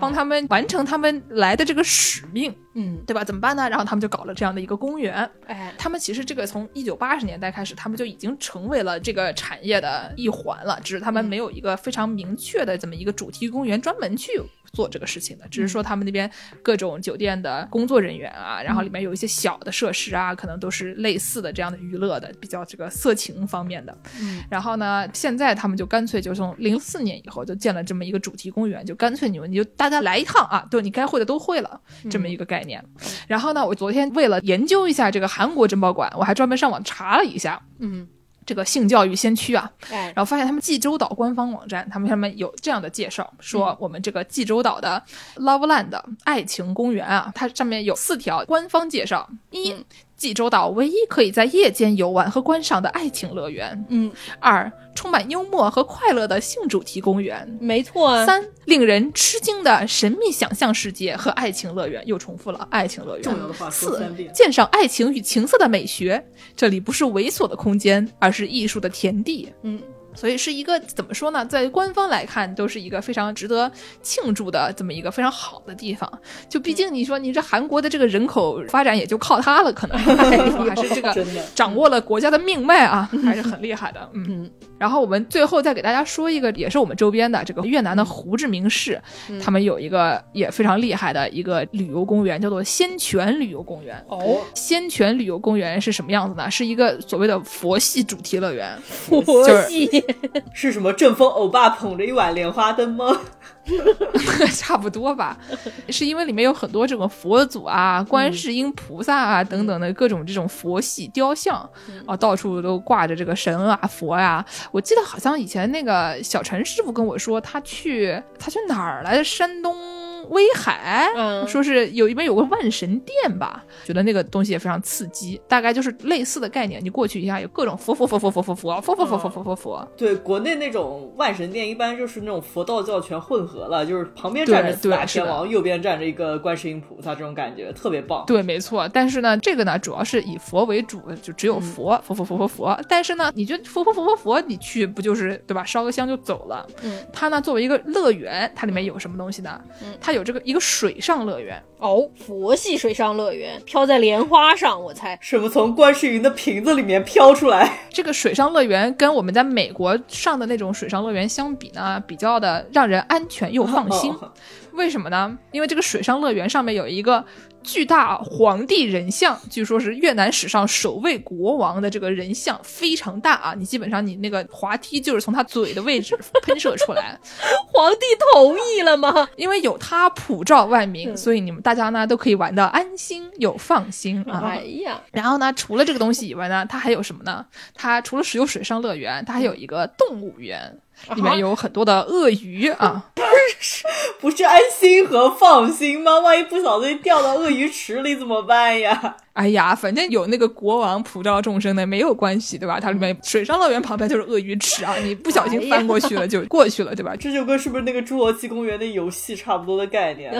帮他们完成他们来的这个使命，嗯对吧？怎么办呢？然后他们就搞了这样的一个公园。哎他们其实这个从一九八十年代开始，他们就已经成为了这个产业的一环了，只是他们嗯没有一个非常明确的这么一个主题公园专门去做这个事情的，只是说他们那边各种酒店的工作人员啊，然后里面有一些小的设施啊，可能都是类似的这样的娱乐的，比较这个色情方面的。嗯，然后呢，现在他们就干脆就从零四年以后就建了这么一个主题公园，就干脆你们你就大家来一趟啊，对你该会的都会了，这么一个概念。然后呢，我昨天为了研究一下这个韩国珍宝馆，我还专门上网查了一下。嗯，这个性教育先驱啊，哎。然，后发现他们济州岛官方网站，他们上面有这样的介绍，说我们这个济州岛的 Loveland 爱情公园啊，它上面有四条官方介绍：一、济州岛唯一可以在夜间游玩和观赏的爱情乐园；嗯，二、充满幽默和快乐的性主题公园；没错啊。三、令人吃惊的神秘想象世界和爱情乐园，又重复了爱情乐园。重要的话四，鉴赏爱情与情色的美学，这里不是猥琐的空间，而是艺术的田地。嗯，所以是一个怎么说呢？在官方来看，都是一个非常值得庆祝的这么一个非常好的地方。就毕竟你说你这韩国的这个人口发展也就靠它了，可能 还是这个掌握了国家的命脉啊，还是很厉害的。嗯。嗯然后我们最后再给大家说一个，也是我们周边的这个越南的胡志明市，他们有一个也非常厉害的一个旅游公园，叫做仙泉旅游公园。哦，仙泉旅游公园是什么样子呢？是一个所谓的佛系主题乐园，佛就是系，是什么正风欧巴捧着一碗莲花灯吗？差不多吧。是因为里面有很多这种佛祖啊、观世音菩萨啊等等的各种这种佛系雕像啊，到处都挂着这个神啊、佛呀、我记得好像以前那个小陈师傅跟我说，他去他去哪儿来着？山东。威海，嗯说是有一边有个万神殿吧，觉得那个东西也非常刺激，大概就是类似的概念。你过去一下，有各种佛佛佛佛佛佛佛佛佛佛佛佛佛佛，对，国内那种万神殿一般就是那种佛道教全混合了，就是旁边站着四大天王，右边站着一个观世音菩萨，这种感觉特别棒。对，没错。但是呢，这个呢，主要是以佛为主，就只有佛，佛佛佛佛佛。但是呢，你觉得佛佛佛佛佛，你去不就是对吧？烧个香就走了。嗯，它呢作为一个乐园，它里面有什么东西呢？嗯它有这个一个水上乐园。哦，佛系水上乐园飘在莲花上，我猜。什么从观世音的瓶子里面飘出来？这个水上乐园跟我们在美国上的那种水上乐园相比呢，比较的让人安全又放心。哦为什么呢？因为这个水上乐园上面有一个巨大皇帝人像，据说是越南史上首位国王的这个人像，非常大啊！你基本上你那个滑梯就是从他嘴的位置 喷射出来，皇帝同意了吗？因为有他普照万民，所以你们大家呢都可以玩的安心又放心啊。哎呀，然后呢，除了这个东西以外呢，它还有什么呢？它除了是有水上乐园，它还有一个动物园，里面有很多的鳄鱼啊。不是不是安心和放心吗？万一不小心掉到鳄鱼池里怎么办呀？哎呀，反正有那个国王普照众生的没有关系，对吧？它里面水上乐园旁边就是鳄鱼池啊，你不小心翻过去了就过去了，对吧？这就跟是不是那个侏罗纪公园的游戏差不多的概念？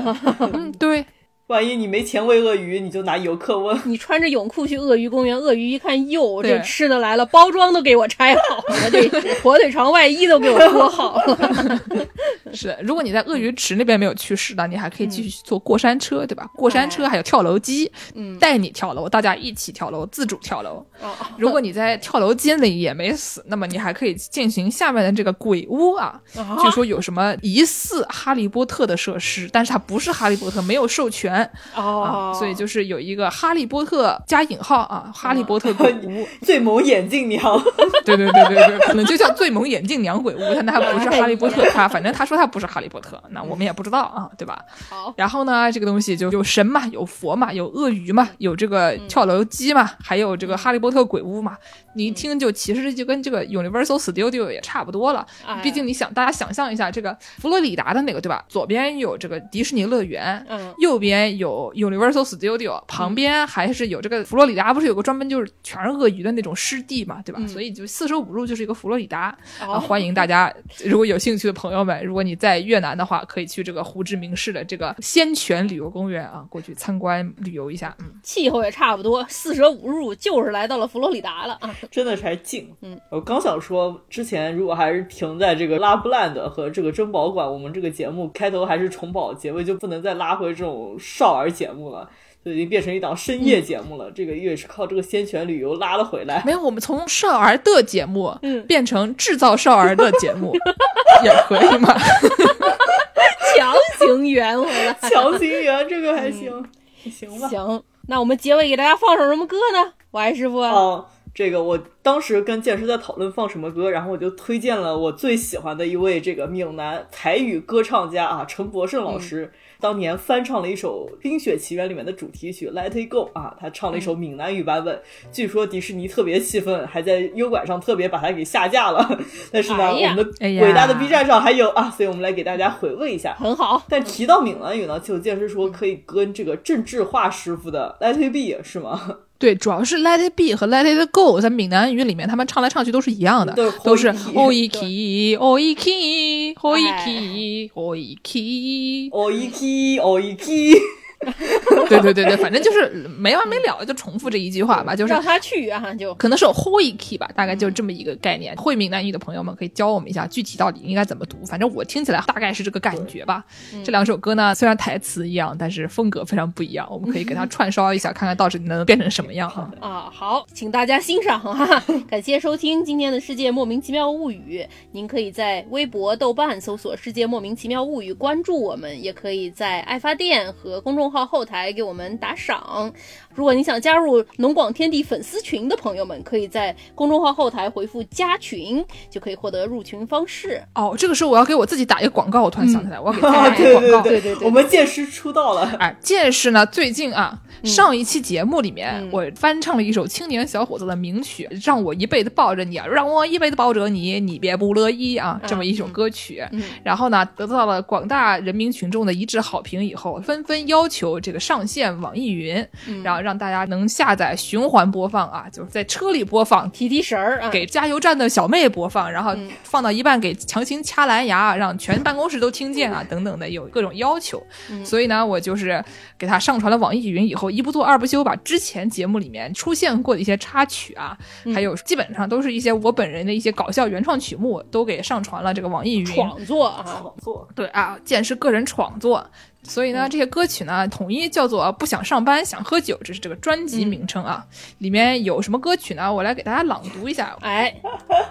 嗯，对，万一你没钱喂鳄鱼，你就拿游客问。你穿着泳裤去鳄鱼公园，鳄鱼一看，哟，这吃的来了，包装都给我拆好了，这 火腿肠外衣都给我脱好了。是。如果你在鳄鱼池那边没有去世呢，你还可以继续坐过山车，对吧？过山车还有跳楼机，嗯带你跳楼，大家一起跳楼，自主跳楼。哦。如果你在跳楼机里也没死，那么你还可以进行下面的这个鬼屋啊。据说有什么疑似哈利波特的设施，但是它不是哈利波特，没有授权。啊，哦，所以就是有一个哈利波特加引号啊，哈利波特鬼屋。最萌眼镜娘，对对对对对，可能就叫最萌眼镜娘鬼屋，但它不是哈利波特，他反正他说他不是哈利波特，那我们也不知道啊，对吧？好，然后呢，这个东西就有神嘛，有佛嘛，有鳄鱼嘛，有这个跳楼机嘛，还有这个哈利波特鬼屋嘛。你一听就其实就跟这个 Universal Studio 也差不多了。哎毕竟你想，大家想象一下，这个佛罗里达的那个对吧？左边有这个迪士尼乐园，嗯右边有 Universal Studio，旁边还是有这个佛罗里达，不是有个专门就是全是鳄鱼的那种湿地嘛，对吧？所以就四舍五入就是一个佛罗里达。欢迎大家，如果有兴趣的朋友们，如果你在越南的话，可以去这个胡志明市的这个仙泉旅游公园啊，过去参观旅游一下。嗯，气候也差不多，四舍五入就是来到了佛罗里达了啊。真的是还近。嗯，我刚想说，之前如果还是停在这个拉布兰的和这个珍宝馆，我们这个节目开头还是重宝，结尾就不能再拉回这种少儿节目了。就已经变成一档深夜节目了，这个也是靠这个仙泉旅游拉了回来。没有，我们从少儿的节目嗯变成制造少儿的节目，也可以吗？强行圆回来。强行圆这个还行，行吧。行，那我们结尾给大家放首什么歌呢？王师傅，哦，这个我当时跟剑师在讨论放什么歌，然后我就推荐了我最喜欢的一位这个闽南台语歌唱家啊，陈柏胜老师。当年翻唱了一首《冰雪奇缘》里面的主题曲《Let It Go》啊，他唱了一首闽南语版本。据说迪士尼特别气愤，还在优管上特别把它给下架了。但是呢，哎我们的伟大的 B 站上还有啊，所以我们来给大家回味一下。很好。但提到闽南语呢，就剑师说可以跟这个郑智化师傅的《Let It Be》是吗？对，主要是 Let It Be 和 Let It Go 在闽南语里面，他们唱来唱去都是一样的，都是都是 Ho 哦一 key 哦一 key 哦一 key 哦一 key，哦一 key，哦一 key。对对对对，反正就是没完没了，就重复这一句话吧，就是让他去啊，就可能是有 ho i key 吧，大概就这么一个概念。会闽南语的朋友们可以教我们一下，具体到底应该怎么读。反正我听起来大概是这个感觉吧。这两首歌呢，虽然台词一样，但是风格非常不一样。我们可以给它串烧一下，看看到底能变成什么样哈。啊，好，请大家欣赏哈。感谢收听今天的《世界莫名其妙物语》，您可以在微博、豆瓣搜索“世界莫名其妙物语”关注我们，也可以在爱发电和公众号后台给我们打赏。如果你想加入农广天地粉丝群的朋友们，可以在公众号后台回复“加群”，就可以获得入群方式。哦，这个时候我要给我自己打一个广告，我突然想起来，我要给大啊，家打一个广告。对对对我们剑师出道了。哎，剑师呢？最近啊，上一期节目里面，嗯我翻唱了一首青年小伙子的名曲，《让我一辈子抱着你》，啊，让我一辈子抱着你，你别不乐意啊，这么一首歌曲。嗯然后呢，得到了广大人民群众的一致好评以后，纷纷要求这个上线网易云，嗯然后让大家能下载循环播放啊，就是在车里播放。提提神儿啊，给加油站的小妹播放，然后嗯放到一半给强行掐蓝牙，让全办公室都听见啊，等等的有各种要求。嗯所以呢，我就是给他上传了网易云以后，一不做二不休，把之前节目里面出现过的一些插曲啊，嗯还有基本上都是一些我本人的一些搞笑原创曲目，都给上传了这个网易云。创作啊，创作对啊，剑是个人创作。所以呢，这些歌曲呢，统一叫做“不想上班想喝酒”，这是这个专辑名称啊。里面有什么歌曲呢？我来给大家朗读一下。哎，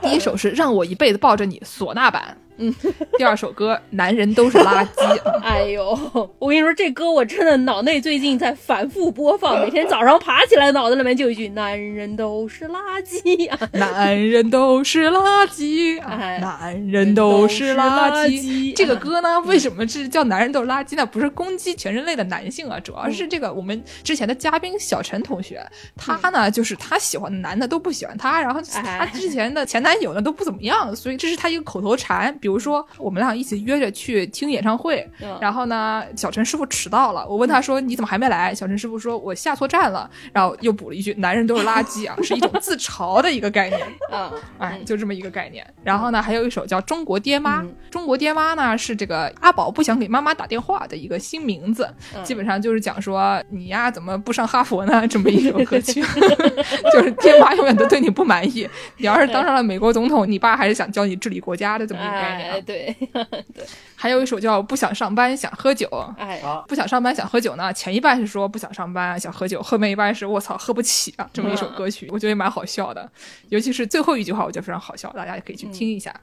第一首是《让我一辈子抱着你》唢呐版，嗯。第二首歌《男人都是垃圾》，哎呦，我跟你说，这歌我真的脑内最近在反复播放，每天早上爬起来，脑子里面就一句“男人都是垃圾”啊，男人都是垃圾啊哎，男人都是垃圾圾。这个歌呢，为什么是叫男人都是垃圾呢？不是攻击全人类的男性啊，主要是这个我们之前的嘉宾小陈同学，他呢就是他喜欢的男的都不喜欢他，然后他哎之前的前男友呢都不怎么样，所以这是他一个口头禅。比如说我们俩一起约着去听演唱会，嗯然后呢，小陈师傅迟到了，我问他说你怎么还没来？小陈师傅说我下错站了，然后又补了一句男人都是垃圾啊，是一种自嘲的一个概念。啊，哎，就这么一个概念。然后呢，还有一首叫《中国爹妈》。嗯中国爹妈呢是这个阿宝不想给妈妈打电话的一个新名字，嗯基本上就是讲说你呀怎么不上哈佛呢？这么一首歌曲，就是爹妈永远都对你不满意。你要是当上了美国总统，你爸还是想教你治理国家的这么一个概念啊。哎，对 对，还有一首叫《不想上班想喝酒》。哎，啊，不想上班想喝酒呢，前一半是说不想上班想喝酒，后面一半是我操喝不起啊，这么一首歌曲，我觉得也蛮好笑的，尤其是最后一句话，我觉得非常好笑，大家也可以去听一下。嗯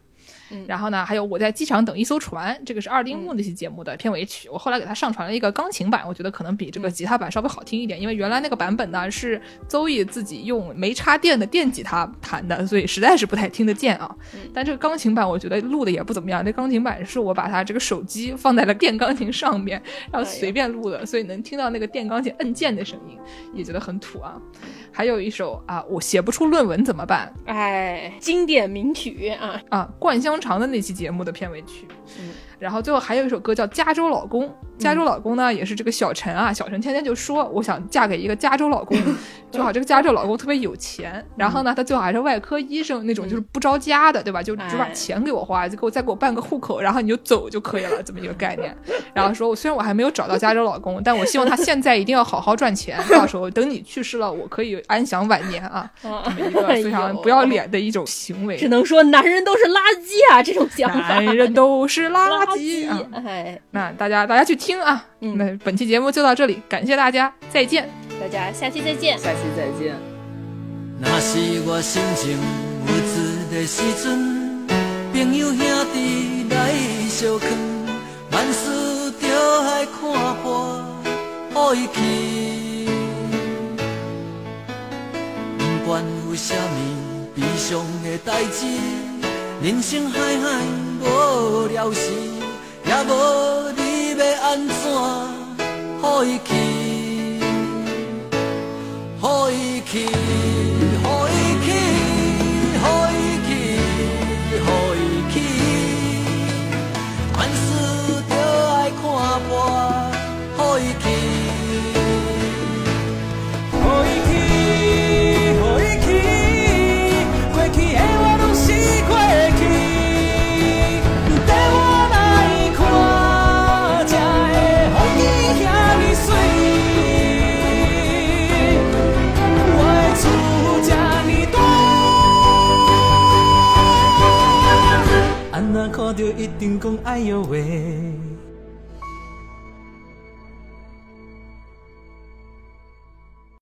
然后呢，还有我在机场等一艘船，这个是二丁目那期节目的片尾曲，我后来给他上传了一个钢琴版，我觉得可能比这个吉他版稍微好听一点，因为原来那个版本呢是邹毅自己用没插电的电吉他弹的，所以实在是不太听得见啊。但这个钢琴版我觉得录的也不怎么样，这钢琴版是我把它这个手机放在了电钢琴上面，然后随便录的，所以能听到那个电钢琴按键的声音，也觉得很土啊。还有一首啊，我写不出论文怎么办？哎，经典名曲啊，啊？灌香长的那期节目的片尾曲。然后最后还有一首歌叫《加州老公》，加州老公呢也是这个小陈啊，小陈天天就说我想嫁给一个加州老公，最好这个加州老公特别有钱，然后呢他最好还是外科医生那种，就是不着家的，对吧？就只把哎。钱给我花，就给我再给我办个户口，然后你就走就可以了，这么一个概念。然后说我，虽然我还没有找到加州老公，但我希望他现在一定要好好赚钱，到时候等你去世了，我可以安享晚年啊，啊这么一个非常不要脸的一种行为。只。能说男人都是垃圾啊，这种想法，男人都是垃圾。啊、哎，那大家大家去听啊。嗯，那本期节目就到这里，感谢大家，再见。大家下期再见。下期再见。那是我心情的，朋友兄弟来，爱，不管有什么悲伤的代志。人生海海无聊时，也无你要安怎好意去，好伊去。哎呦喂。